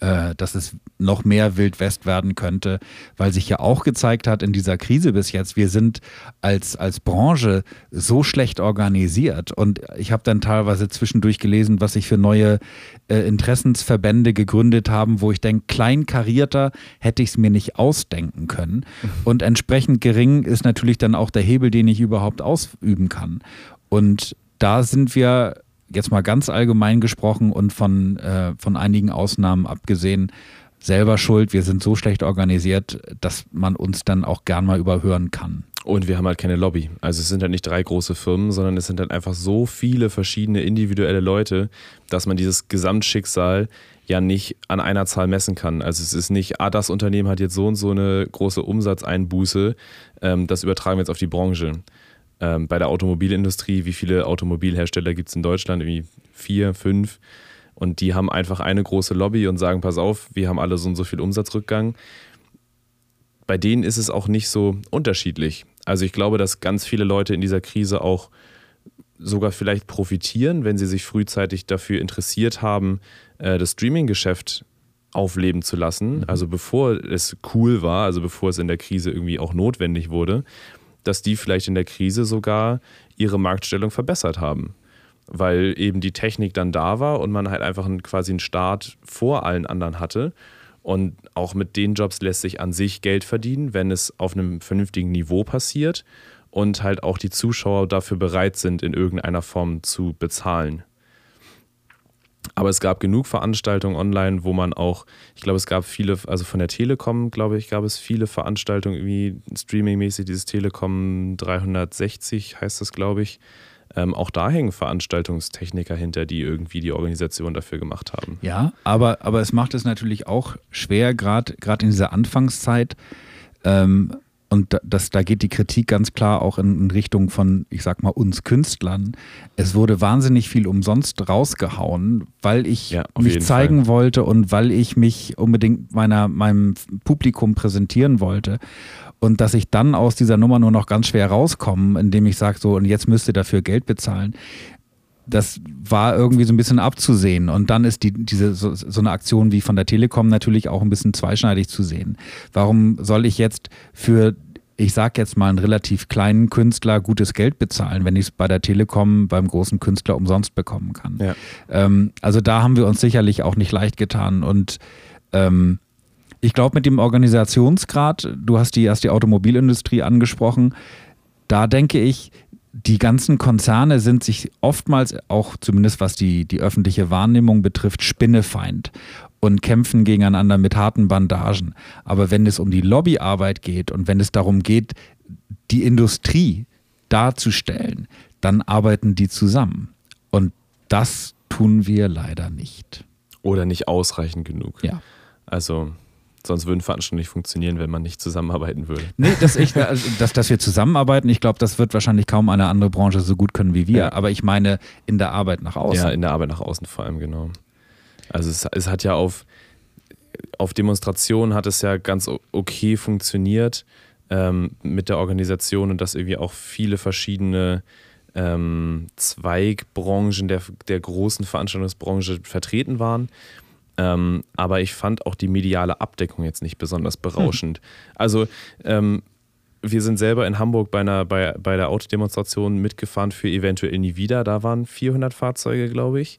äh, dass es noch mehr Wild West werden könnte, weil sich ja auch gezeigt hat in dieser Krise bis jetzt, wir sind als, als Branche so schlecht organisiert. Und ich habe dann teilweise zwischendurch gelesen, was sich für neue äh, Interessensverbände gegründet haben, wo ich denke, kleinkarierter hätte ich es mir nicht ausdenken können. Und entsprechend gering ist natürlich dann auch der Hebel, den ich überhaupt ausüben kann. Und da sind wir jetzt mal ganz allgemein gesprochen und von, äh, von einigen Ausnahmen abgesehen, selber schuld. Wir sind so schlecht organisiert, dass man uns dann auch gern mal überhören kann. Und wir haben halt keine Lobby. Also es sind halt nicht drei große Firmen, sondern es sind halt einfach so viele verschiedene individuelle Leute, dass man dieses Gesamtschicksal ja nicht an einer Zahl messen kann. Also es ist nicht, ah, das Unternehmen hat jetzt so und so eine große Umsatzeinbuße, ähm, das übertragen wir jetzt auf die Branche ähm, bei der Automobilindustrie, wie viele Automobilhersteller gibt es in Deutschland? Irgendwie vier, fünf. Und die haben einfach eine große Lobby und sagen, pass auf, wir haben alle so und so viel Umsatzrückgang. Bei denen ist es auch nicht so unterschiedlich. Also ich glaube, dass ganz viele Leute in dieser Krise auch sogar vielleicht profitieren, wenn sie sich frühzeitig dafür interessiert haben, äh, das Streaming-Geschäft aufleben zu lassen. Mhm. Also bevor es cool war, also bevor es in der Krise irgendwie auch notwendig wurde dass die vielleicht in der Krise sogar ihre Marktstellung verbessert haben. Weil eben die Technik dann da war und man halt einfach einen, quasi einen Start vor allen anderen hatte. Und auch mit den Jobs lässt sich an sich Geld verdienen, wenn es auf einem vernünftigen Niveau passiert und halt auch die Zuschauer dafür bereit sind, in irgendeiner Form zu bezahlen. Aber es gab genug Veranstaltungen online, wo man auch, ich glaube, es gab viele, also von der Telekom, glaube ich, gab es viele Veranstaltungen, irgendwie streamingmäßig, dieses Telekom 360 heißt das, glaube ich. Ähm, auch da hängen Veranstaltungstechniker hinter, die irgendwie die Organisation dafür gemacht haben. Ja, aber, aber es macht es natürlich auch schwer, gerade in dieser Anfangszeit, ähm, und das, da geht die Kritik ganz klar auch in, in, Richtung von, ich sag mal, uns Künstlern. Es wurde wahnsinnig viel umsonst rausgehauen, weil ich ja, mich zeigen Fall. wollte und weil ich mich unbedingt meiner, meinem Publikum präsentieren wollte. und dass ich dann aus dieser Nummer nur noch ganz schwer rauskomme, indem ich sage, so, und jetzt müsst ihr dafür Geld bezahlen. Das war irgendwie so ein bisschen abzusehen. Und dann ist die, diese, so, so eine Aktion wie von der Telekom natürlich auch ein bisschen zweischneidig zu sehen. Warum soll ich jetzt für ich sage jetzt mal, einen relativ kleinen Künstler gutes Geld bezahlen, wenn ich es bei der Telekom beim großen Künstler umsonst bekommen kann. Ja. Ähm, also da haben wir uns sicherlich auch nicht leicht getan. Und ähm, ich glaube, mit dem Organisationsgrad, du hast die, hast die Automobilindustrie angesprochen, da denke ich, die ganzen Konzerne sind sich oftmals auch, zumindest was die, die öffentliche Wahrnehmung betrifft, Spinnefeind und kämpfen gegeneinander mit harten Bandagen. Aber wenn es um die Lobbyarbeit geht und wenn es darum geht, die Industrie darzustellen, dann arbeiten die zusammen. Und das tun wir leider nicht. Oder nicht ausreichend genug. Ja. Also sonst würden Veranstaltungen nicht funktionieren, wenn man nicht zusammenarbeiten würde. Nee, dass, ich, also, dass, dass wir zusammenarbeiten, ich glaube, das wird wahrscheinlich kaum eine andere Branche so gut können wie wir. Ja. Aber ich meine in der Arbeit nach außen. Ja, in der Arbeit nach außen vor allem, genau. Also es, es hat ja auf, auf Demonstrationen hat es ja ganz okay funktioniert ähm, mit der Organisation und dass irgendwie auch viele verschiedene ähm, Zweigbranchen der, der großen Veranstaltungsbranche vertreten waren. Ähm, aber ich fand auch die mediale Abdeckung jetzt nicht besonders berauschend. Hm. Also ähm, wir sind selber in Hamburg bei, einer, bei, bei der Autodemonstration mitgefahren für eventuell nie wieder. Da waren 400 Fahrzeuge, glaube ich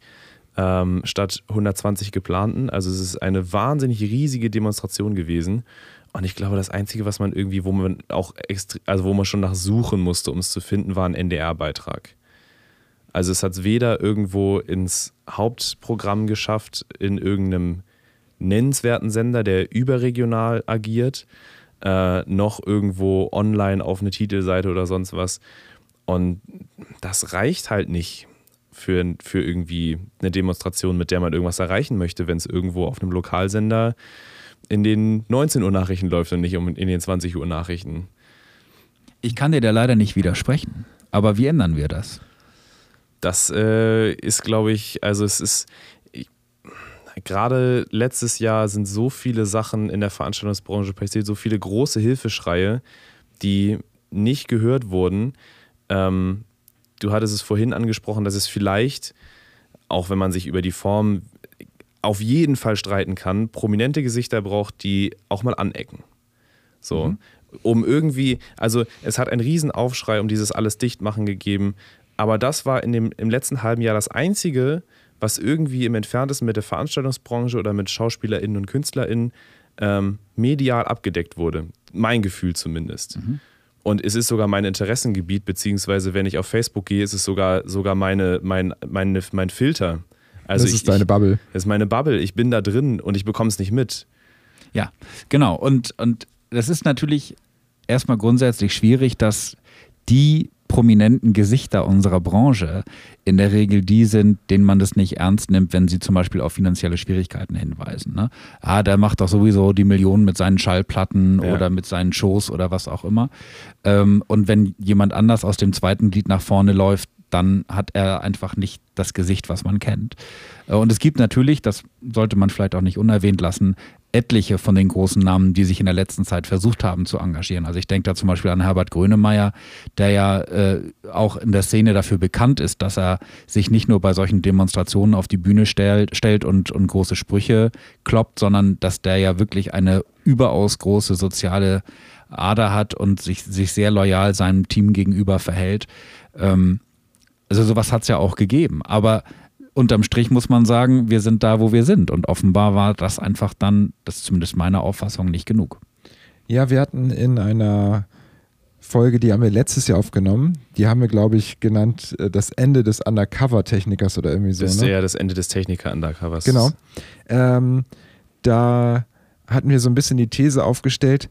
ähm, statt 120 geplanten. Also es ist eine wahnsinnig riesige Demonstration gewesen. Und ich glaube, das Einzige, was man irgendwie, wo man auch extra, also wo man schon nach suchen musste, um es zu finden, war ein NDR-Beitrag. Also es hat es weder irgendwo ins Hauptprogramm geschafft, in irgendeinem nennenswerten Sender, der überregional agiert, äh, noch irgendwo online auf eine Titelseite oder sonst was. Und das reicht halt nicht für, für irgendwie eine Demonstration, mit der man irgendwas erreichen möchte, wenn es irgendwo auf einem Lokalsender in den 19 Uhr Nachrichten läuft und nicht in den 20 Uhr Nachrichten. Ich kann dir da leider nicht widersprechen. Aber wie ändern wir das? Das äh, ist, glaube ich, also es ist gerade letztes Jahr sind so viele Sachen in der Veranstaltungsbranche passiert, so viele große Hilfeschreie, die nicht gehört wurden. Ähm, du hattest es vorhin angesprochen, dass es vielleicht, auch wenn man sich über die Form auf jeden Fall streiten kann, prominente Gesichter braucht, die auch mal anecken. So. Mhm. Um irgendwie, also es hat einen riesen Aufschrei um dieses alles Dichtmachen gegeben, aber das war in dem, im letzten halben Jahr das Einzige, was irgendwie im Entferntesten mit der Veranstaltungsbranche oder mit SchauspielerInnen und KünstlerInnen ähm, medial abgedeckt wurde. Mein Gefühl zumindest. Mhm. Und es ist sogar mein Interessengebiet, beziehungsweise wenn ich auf Facebook gehe, ist es sogar, sogar meine, mein, meine, mein Filter. Also das ist ich, deine Bubble. das ist meine Bubble. Ich bin da drin und ich bekomme es nicht mit. Ja, genau. Und, und das ist natürlich erstmal grundsätzlich schwierig, dass die prominenten Gesichter unserer Branche in der Regel die sind, denen man das nicht ernst nimmt, wenn sie zum Beispiel auf finanzielle Schwierigkeiten hinweisen. Ne? Ah, der macht doch sowieso die Millionen mit seinen Schallplatten ja. oder mit seinen Shows oder was auch immer. Ähm, und wenn jemand anders aus dem zweiten Glied nach vorne läuft, dann hat er einfach nicht das Gesicht, was man kennt. Äh, und es gibt natürlich, das sollte man vielleicht auch nicht unerwähnt lassen, etliche von den großen Namen, die sich in der letzten Zeit versucht haben zu engagieren. Also ich denke da zum Beispiel an Herbert Grönemeyer, der ja äh, auch in der Szene dafür bekannt ist, dass er sich nicht nur bei solchen Demonstrationen auf die Bühne stellt, stellt und, und große Sprüche kloppt, sondern dass der ja wirklich eine überaus große soziale Ader hat und sich, sich sehr loyal seinem Team gegenüber verhält. Ähm, also sowas hat es ja auch gegeben. Aber unterm Strich muss man sagen, wir sind da, wo wir sind. Und offenbar war das einfach dann, das ist zumindest meine Auffassung, nicht genug. Ja, wir hatten in einer Folge, die haben wir letztes Jahr aufgenommen. Die haben wir, glaube ich, genannt äh, das Ende des Undercover-Technikers oder irgendwie so. Das ist ne? ja das Ende des Techniker-Undercovers. Genau. Ähm, da hatten wir so ein bisschen die These aufgestellt.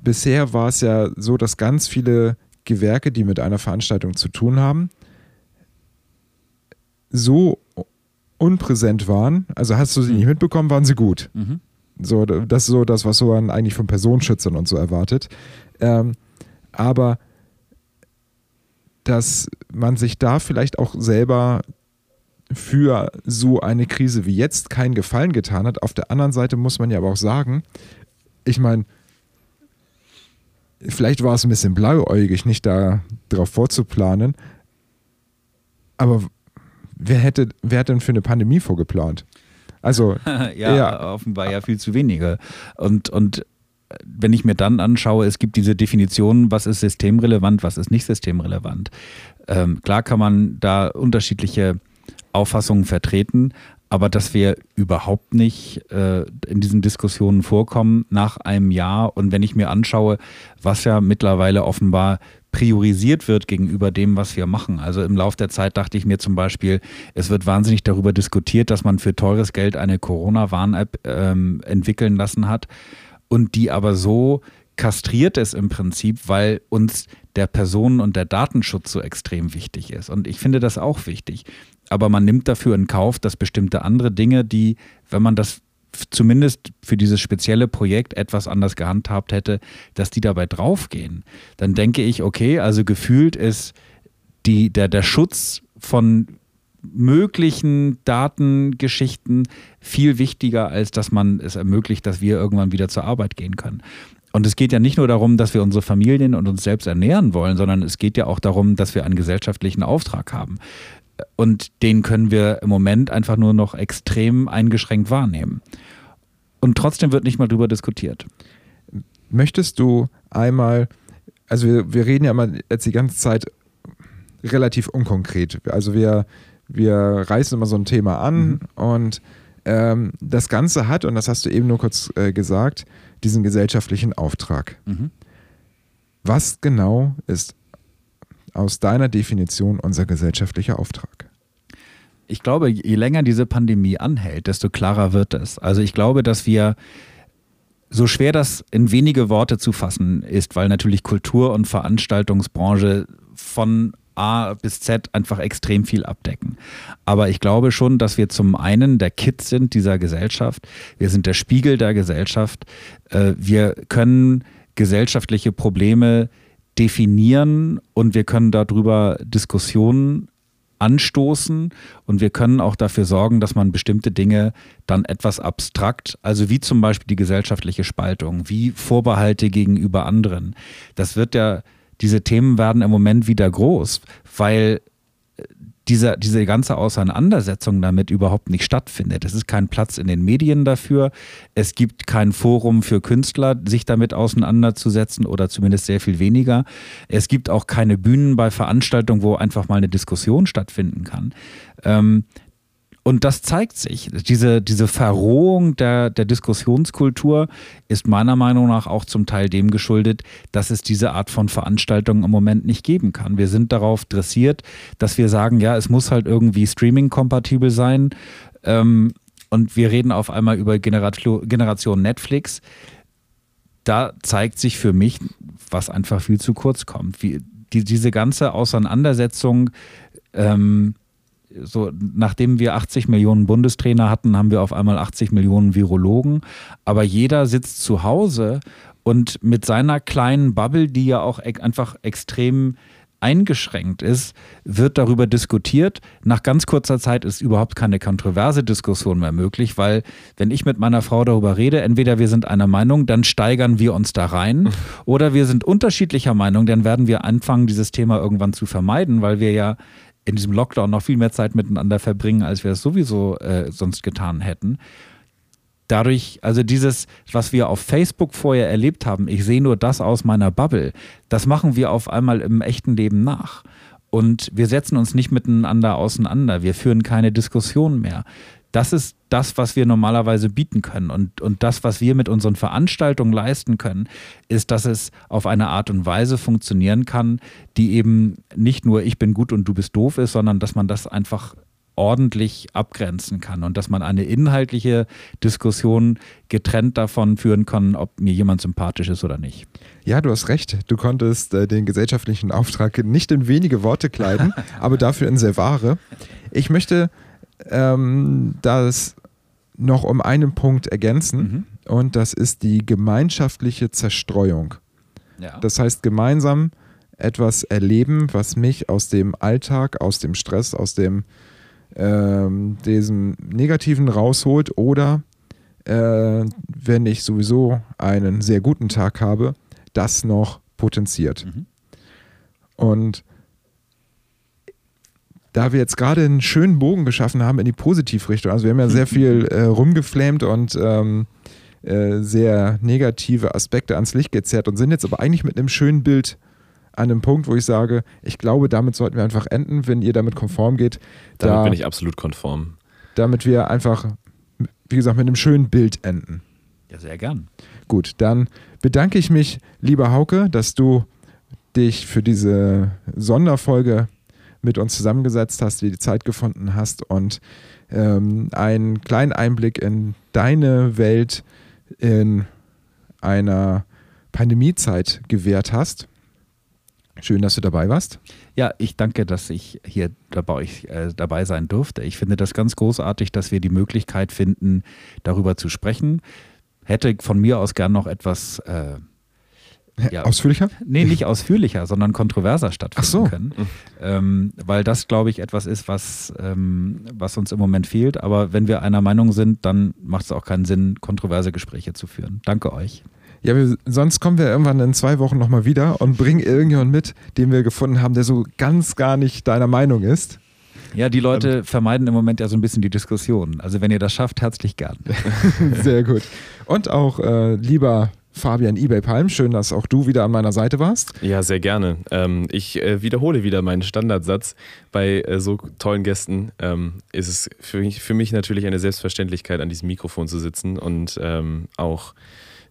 Bisher war es ja so, dass ganz viele Gewerke, die mit einer Veranstaltung zu tun haben, so unpräsent waren, also hast du sie nicht mhm. mitbekommen, waren sie gut. Mhm. So, das ist so das, was so man eigentlich von Personenschützern und so erwartet. Ähm, aber dass man sich da vielleicht auch selber für so eine Krise wie jetzt keinen Gefallen getan hat. Auf der anderen Seite muss man ja aber auch sagen, ich meine, vielleicht war es ein bisschen blauäugig, nicht da drauf vorzuplanen. Aber wer hätte, wer hat denn für eine Pandemie vorgeplant? Also ja, ja, offenbar ja viel zu wenige. Und, und wenn ich mir dann anschaue, es gibt diese Definition, was ist systemrelevant, was ist nicht systemrelevant. Ähm, klar kann man da unterschiedliche Auffassungen vertreten, aber dass wir überhaupt nicht äh, in diesen Diskussionen vorkommen nach einem Jahr und wenn ich mir anschaue, was ja mittlerweile offenbar priorisiert wird gegenüber dem, was wir machen. Also im Laufe der Zeit dachte ich mir zum Beispiel, es wird wahnsinnig darüber diskutiert, dass man für teures Geld eine Corona-Warn-App ähm, entwickeln lassen hat und die aber so kastriert ist im Prinzip, weil uns der Personen- und der Datenschutz so extrem wichtig ist. Und ich finde das auch wichtig. Aber man nimmt dafür in Kauf, dass bestimmte andere Dinge, die, wenn man das zumindest für dieses spezielle Projekt etwas anders gehandhabt hätte, dass die dabei draufgehen. Dann denke ich, okay, also gefühlt ist die, der, der Schutz von möglichen Datengeschichten viel wichtiger, als dass man es ermöglicht, dass wir irgendwann wieder zur Arbeit gehen können. Und es geht ja nicht nur darum, dass wir unsere Familien und uns selbst ernähren wollen, sondern es geht ja auch darum, dass wir einen gesellschaftlichen Auftrag haben. Und den können wir im Moment einfach nur noch extrem eingeschränkt wahrnehmen. Und trotzdem wird nicht mal drüber diskutiert. Möchtest du einmal, also wir, wir reden ja immer jetzt die ganze Zeit relativ unkonkret. Also wir, wir reißen immer so ein Thema an mhm. und ähm, das Ganze hat, und das hast du eben nur kurz äh, gesagt, diesen gesellschaftlichen Auftrag. Mhm. Was genau ist aus deiner Definition unser gesellschaftlicher Auftrag? Ich glaube, je länger diese Pandemie anhält, desto klarer wird es. Also ich glaube, dass wir so schwer das in wenige Worte zu fassen ist, weil natürlich Kultur- und Veranstaltungsbranche von A bis Z einfach extrem viel abdecken. Aber ich glaube schon, dass wir zum einen der Kids sind dieser Gesellschaft. Wir sind der Spiegel der Gesellschaft. Äh, wir können gesellschaftliche Probleme definieren und wir können darüber Diskussionen anstoßen und wir können auch dafür sorgen, dass man bestimmte Dinge dann etwas abstrakt, also wie zum Beispiel die gesellschaftliche Spaltung, wie Vorbehalte gegenüber anderen. Das wird ja diese Themen werden im Moment wieder groß, weil äh, diese, diese ganze Auseinandersetzung damit überhaupt nicht stattfindet. Es ist kein Platz in den Medien dafür. Es gibt kein Forum für Künstler, sich damit auseinanderzusetzen oder zumindest sehr viel weniger. Es gibt auch keine Bühnen bei Veranstaltungen, wo einfach mal eine Diskussion stattfinden kann. Ähm, und das zeigt sich. Diese, diese Verrohung der, der Diskussionskultur ist meiner Meinung nach auch zum Teil dem geschuldet, dass es diese Art von Veranstaltungen im Moment nicht geben kann. Wir sind darauf dressiert, dass wir sagen, ja, es muss halt irgendwie streaming-kompatibel sein. Ähm, und wir reden auf einmal über Generation, Netflix. Da zeigt sich für mich, was einfach viel zu kurz kommt. Wie, die, diese ganze Auseinandersetzung ähm, so, nachdem wir 80 Millionen Bundestrainer hatten, haben wir auf einmal 80 Millionen Virologen. Aber jeder sitzt zu Hause und mit seiner kleinen Bubble, die ja auch einfach extrem eingeschränkt ist, wird darüber diskutiert. Nach ganz kurzer Zeit ist überhaupt keine kontroverse Diskussion mehr möglich, weil wenn ich mit meiner Frau darüber rede, entweder wir sind einer Meinung, dann steigern wir uns da rein, oder wir sind unterschiedlicher Meinung, dann werden wir anfangen, dieses Thema irgendwann zu vermeiden, weil wir ja in diesem Lockdown noch viel mehr Zeit miteinander verbringen, als wir es sowieso äh, sonst getan hätten. Dadurch, also dieses, was wir auf Facebook vorher erlebt haben, ich sehe nur das aus meiner Bubble, das machen wir auf einmal im echten Leben nach. Und wir setzen uns nicht miteinander auseinander, wir führen keine Diskussion mehr das ist das, was wir normalerweise bieten können. Und, und das, was wir mit unseren Veranstaltungen leisten können, ist, dass es auf eine Art und Weise funktionieren kann, die eben nicht nur ich bin gut und du bist doof ist, sondern dass man das einfach ordentlich abgrenzen kann und dass man eine inhaltliche Diskussion getrennt davon führen kann, ob mir jemand sympathisch ist oder nicht. Ja, du hast recht. Du konntest äh, den gesellschaftlichen Auftrag nicht in wenige Worte kleiden, aber dafür in sehr wahre. Ich möchte ähm, das noch um einen Punkt ergänzen mhm. und das ist die gemeinschaftliche Zerstreuung. Ja. Das heißt, gemeinsam etwas erleben, was mich aus dem Alltag, aus dem Stress, aus dem ähm, diesem Negativen rausholt oder äh, wenn ich sowieso einen sehr guten Tag habe, das noch potenziert. Mhm. Und da wir jetzt gerade einen schönen Bogen geschaffen haben in die Positivrichtung, also wir haben ja sehr viel äh, rumgeflämt und ähm, äh, sehr negative Aspekte ans Licht gezerrt und sind jetzt aber eigentlich mit einem schönen Bild an einem Punkt, wo ich sage, ich glaube, damit sollten wir einfach enden, wenn ihr damit konform geht. Damit da, bin ich absolut konform. Damit wir einfach, wie gesagt, mit einem schönen Bild enden. Ja, sehr gern. Gut, dann bedanke ich mich, lieber Hauke, dass du dich für diese Sonderfolge mit uns zusammengesetzt hast, dir die Zeit gefunden hast und ähm, einen kleinen Einblick in deine Welt in einer Pandemiezeit gewährt hast. Schön, dass du dabei warst. Ja, ich danke, dass ich hier dabei, äh, dabei sein durfte. Ich finde das ganz großartig, dass wir die Möglichkeit finden, darüber zu sprechen. Hätte von mir aus gern noch etwas äh, ja, ausführlicher? Nee, nicht ausführlicher, sondern kontroverser stattfinden so. können. Ähm, weil das, glaube ich, etwas ist, was, ähm, was uns im Moment fehlt. Aber wenn wir einer Meinung sind, dann macht es auch keinen Sinn, kontroverse Gespräche zu führen. Danke euch. Ja, wir, sonst kommen wir irgendwann in zwei Wochen nochmal wieder und bringen irgendjemanden mit, den wir gefunden haben, der so ganz gar nicht deiner Meinung ist. Ja, die Leute vermeiden im Moment ja so ein bisschen die Diskussion. Also wenn ihr das schafft, herzlich gern. Sehr gut. Und auch äh, lieber Fabian eBay Palm, schön, dass auch du wieder an meiner Seite warst. Ja, sehr gerne. Ähm, ich äh, wiederhole wieder meinen Standardsatz. Bei äh, so tollen Gästen ähm, ist es für mich, für mich natürlich eine Selbstverständlichkeit, an diesem Mikrofon zu sitzen und ähm, auch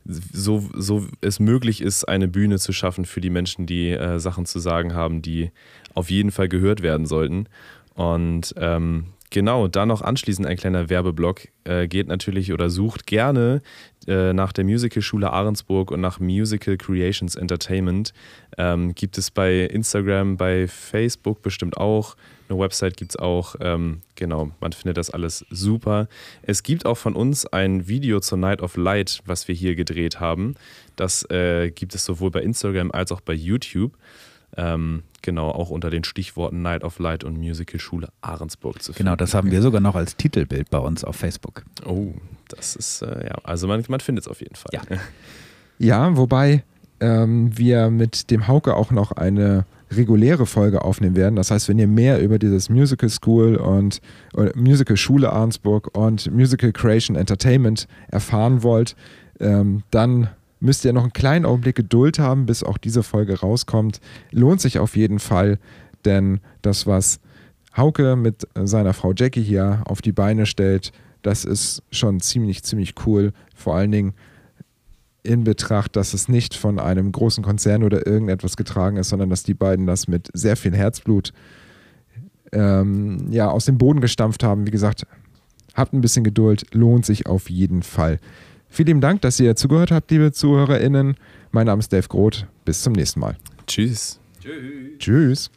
so, so es möglich ist, eine Bühne zu schaffen für die Menschen, die äh, Sachen zu sagen haben, die auf jeden Fall gehört werden sollten. Und ähm, genau, da noch anschließend ein kleiner Werbeblock. Äh, geht natürlich oder sucht gerne äh, nach der Musicalschule Ahrensburg und nach Musical Creations Entertainment. Ähm, gibt es bei Instagram, bei Facebook bestimmt auch. Eine Website gibt es auch. Ähm, genau, man findet das alles super. Es gibt auch von uns ein Video zur Night of Light, was wir hier gedreht haben. Das äh, gibt es sowohl bei Instagram als auch bei YouTube. Ähm, genau, auch unter den Stichworten Night of Light und Musical Schule Ahrensburg zu finden. Genau, das haben wir sogar noch als Titelbild bei uns auf Facebook. Oh, das ist, äh, ja, also man, man findet es auf jeden Fall. Ja, ja wobei ähm, wir mit dem Hauke auch noch eine reguläre Folge aufnehmen werden. Das heißt, wenn ihr mehr über dieses Musical School und Musical Schule Ahrensburg und Musical Creation Entertainment erfahren wollt, ähm, dann müsst ihr noch einen kleinen Augenblick Geduld haben, bis auch diese Folge rauskommt. Lohnt sich auf jeden Fall, denn das, was Hauke mit seiner Frau Jackie hier auf die Beine stellt, das ist schon ziemlich, ziemlich cool. Vor allen Dingen in Betracht, dass es nicht von einem großen Konzern oder irgendetwas getragen ist, sondern dass die beiden das mit sehr viel Herzblut ähm, ja, aus dem Boden gestampft haben. Wie gesagt, habt ein bisschen Geduld, lohnt sich auf jeden Fall. Vielen Dank, dass ihr zugehört habt, liebe ZuhörerInnen. Mein Name ist Dave Groth. Bis zum nächsten Mal. Tschüss. Tschüss. Tschüss.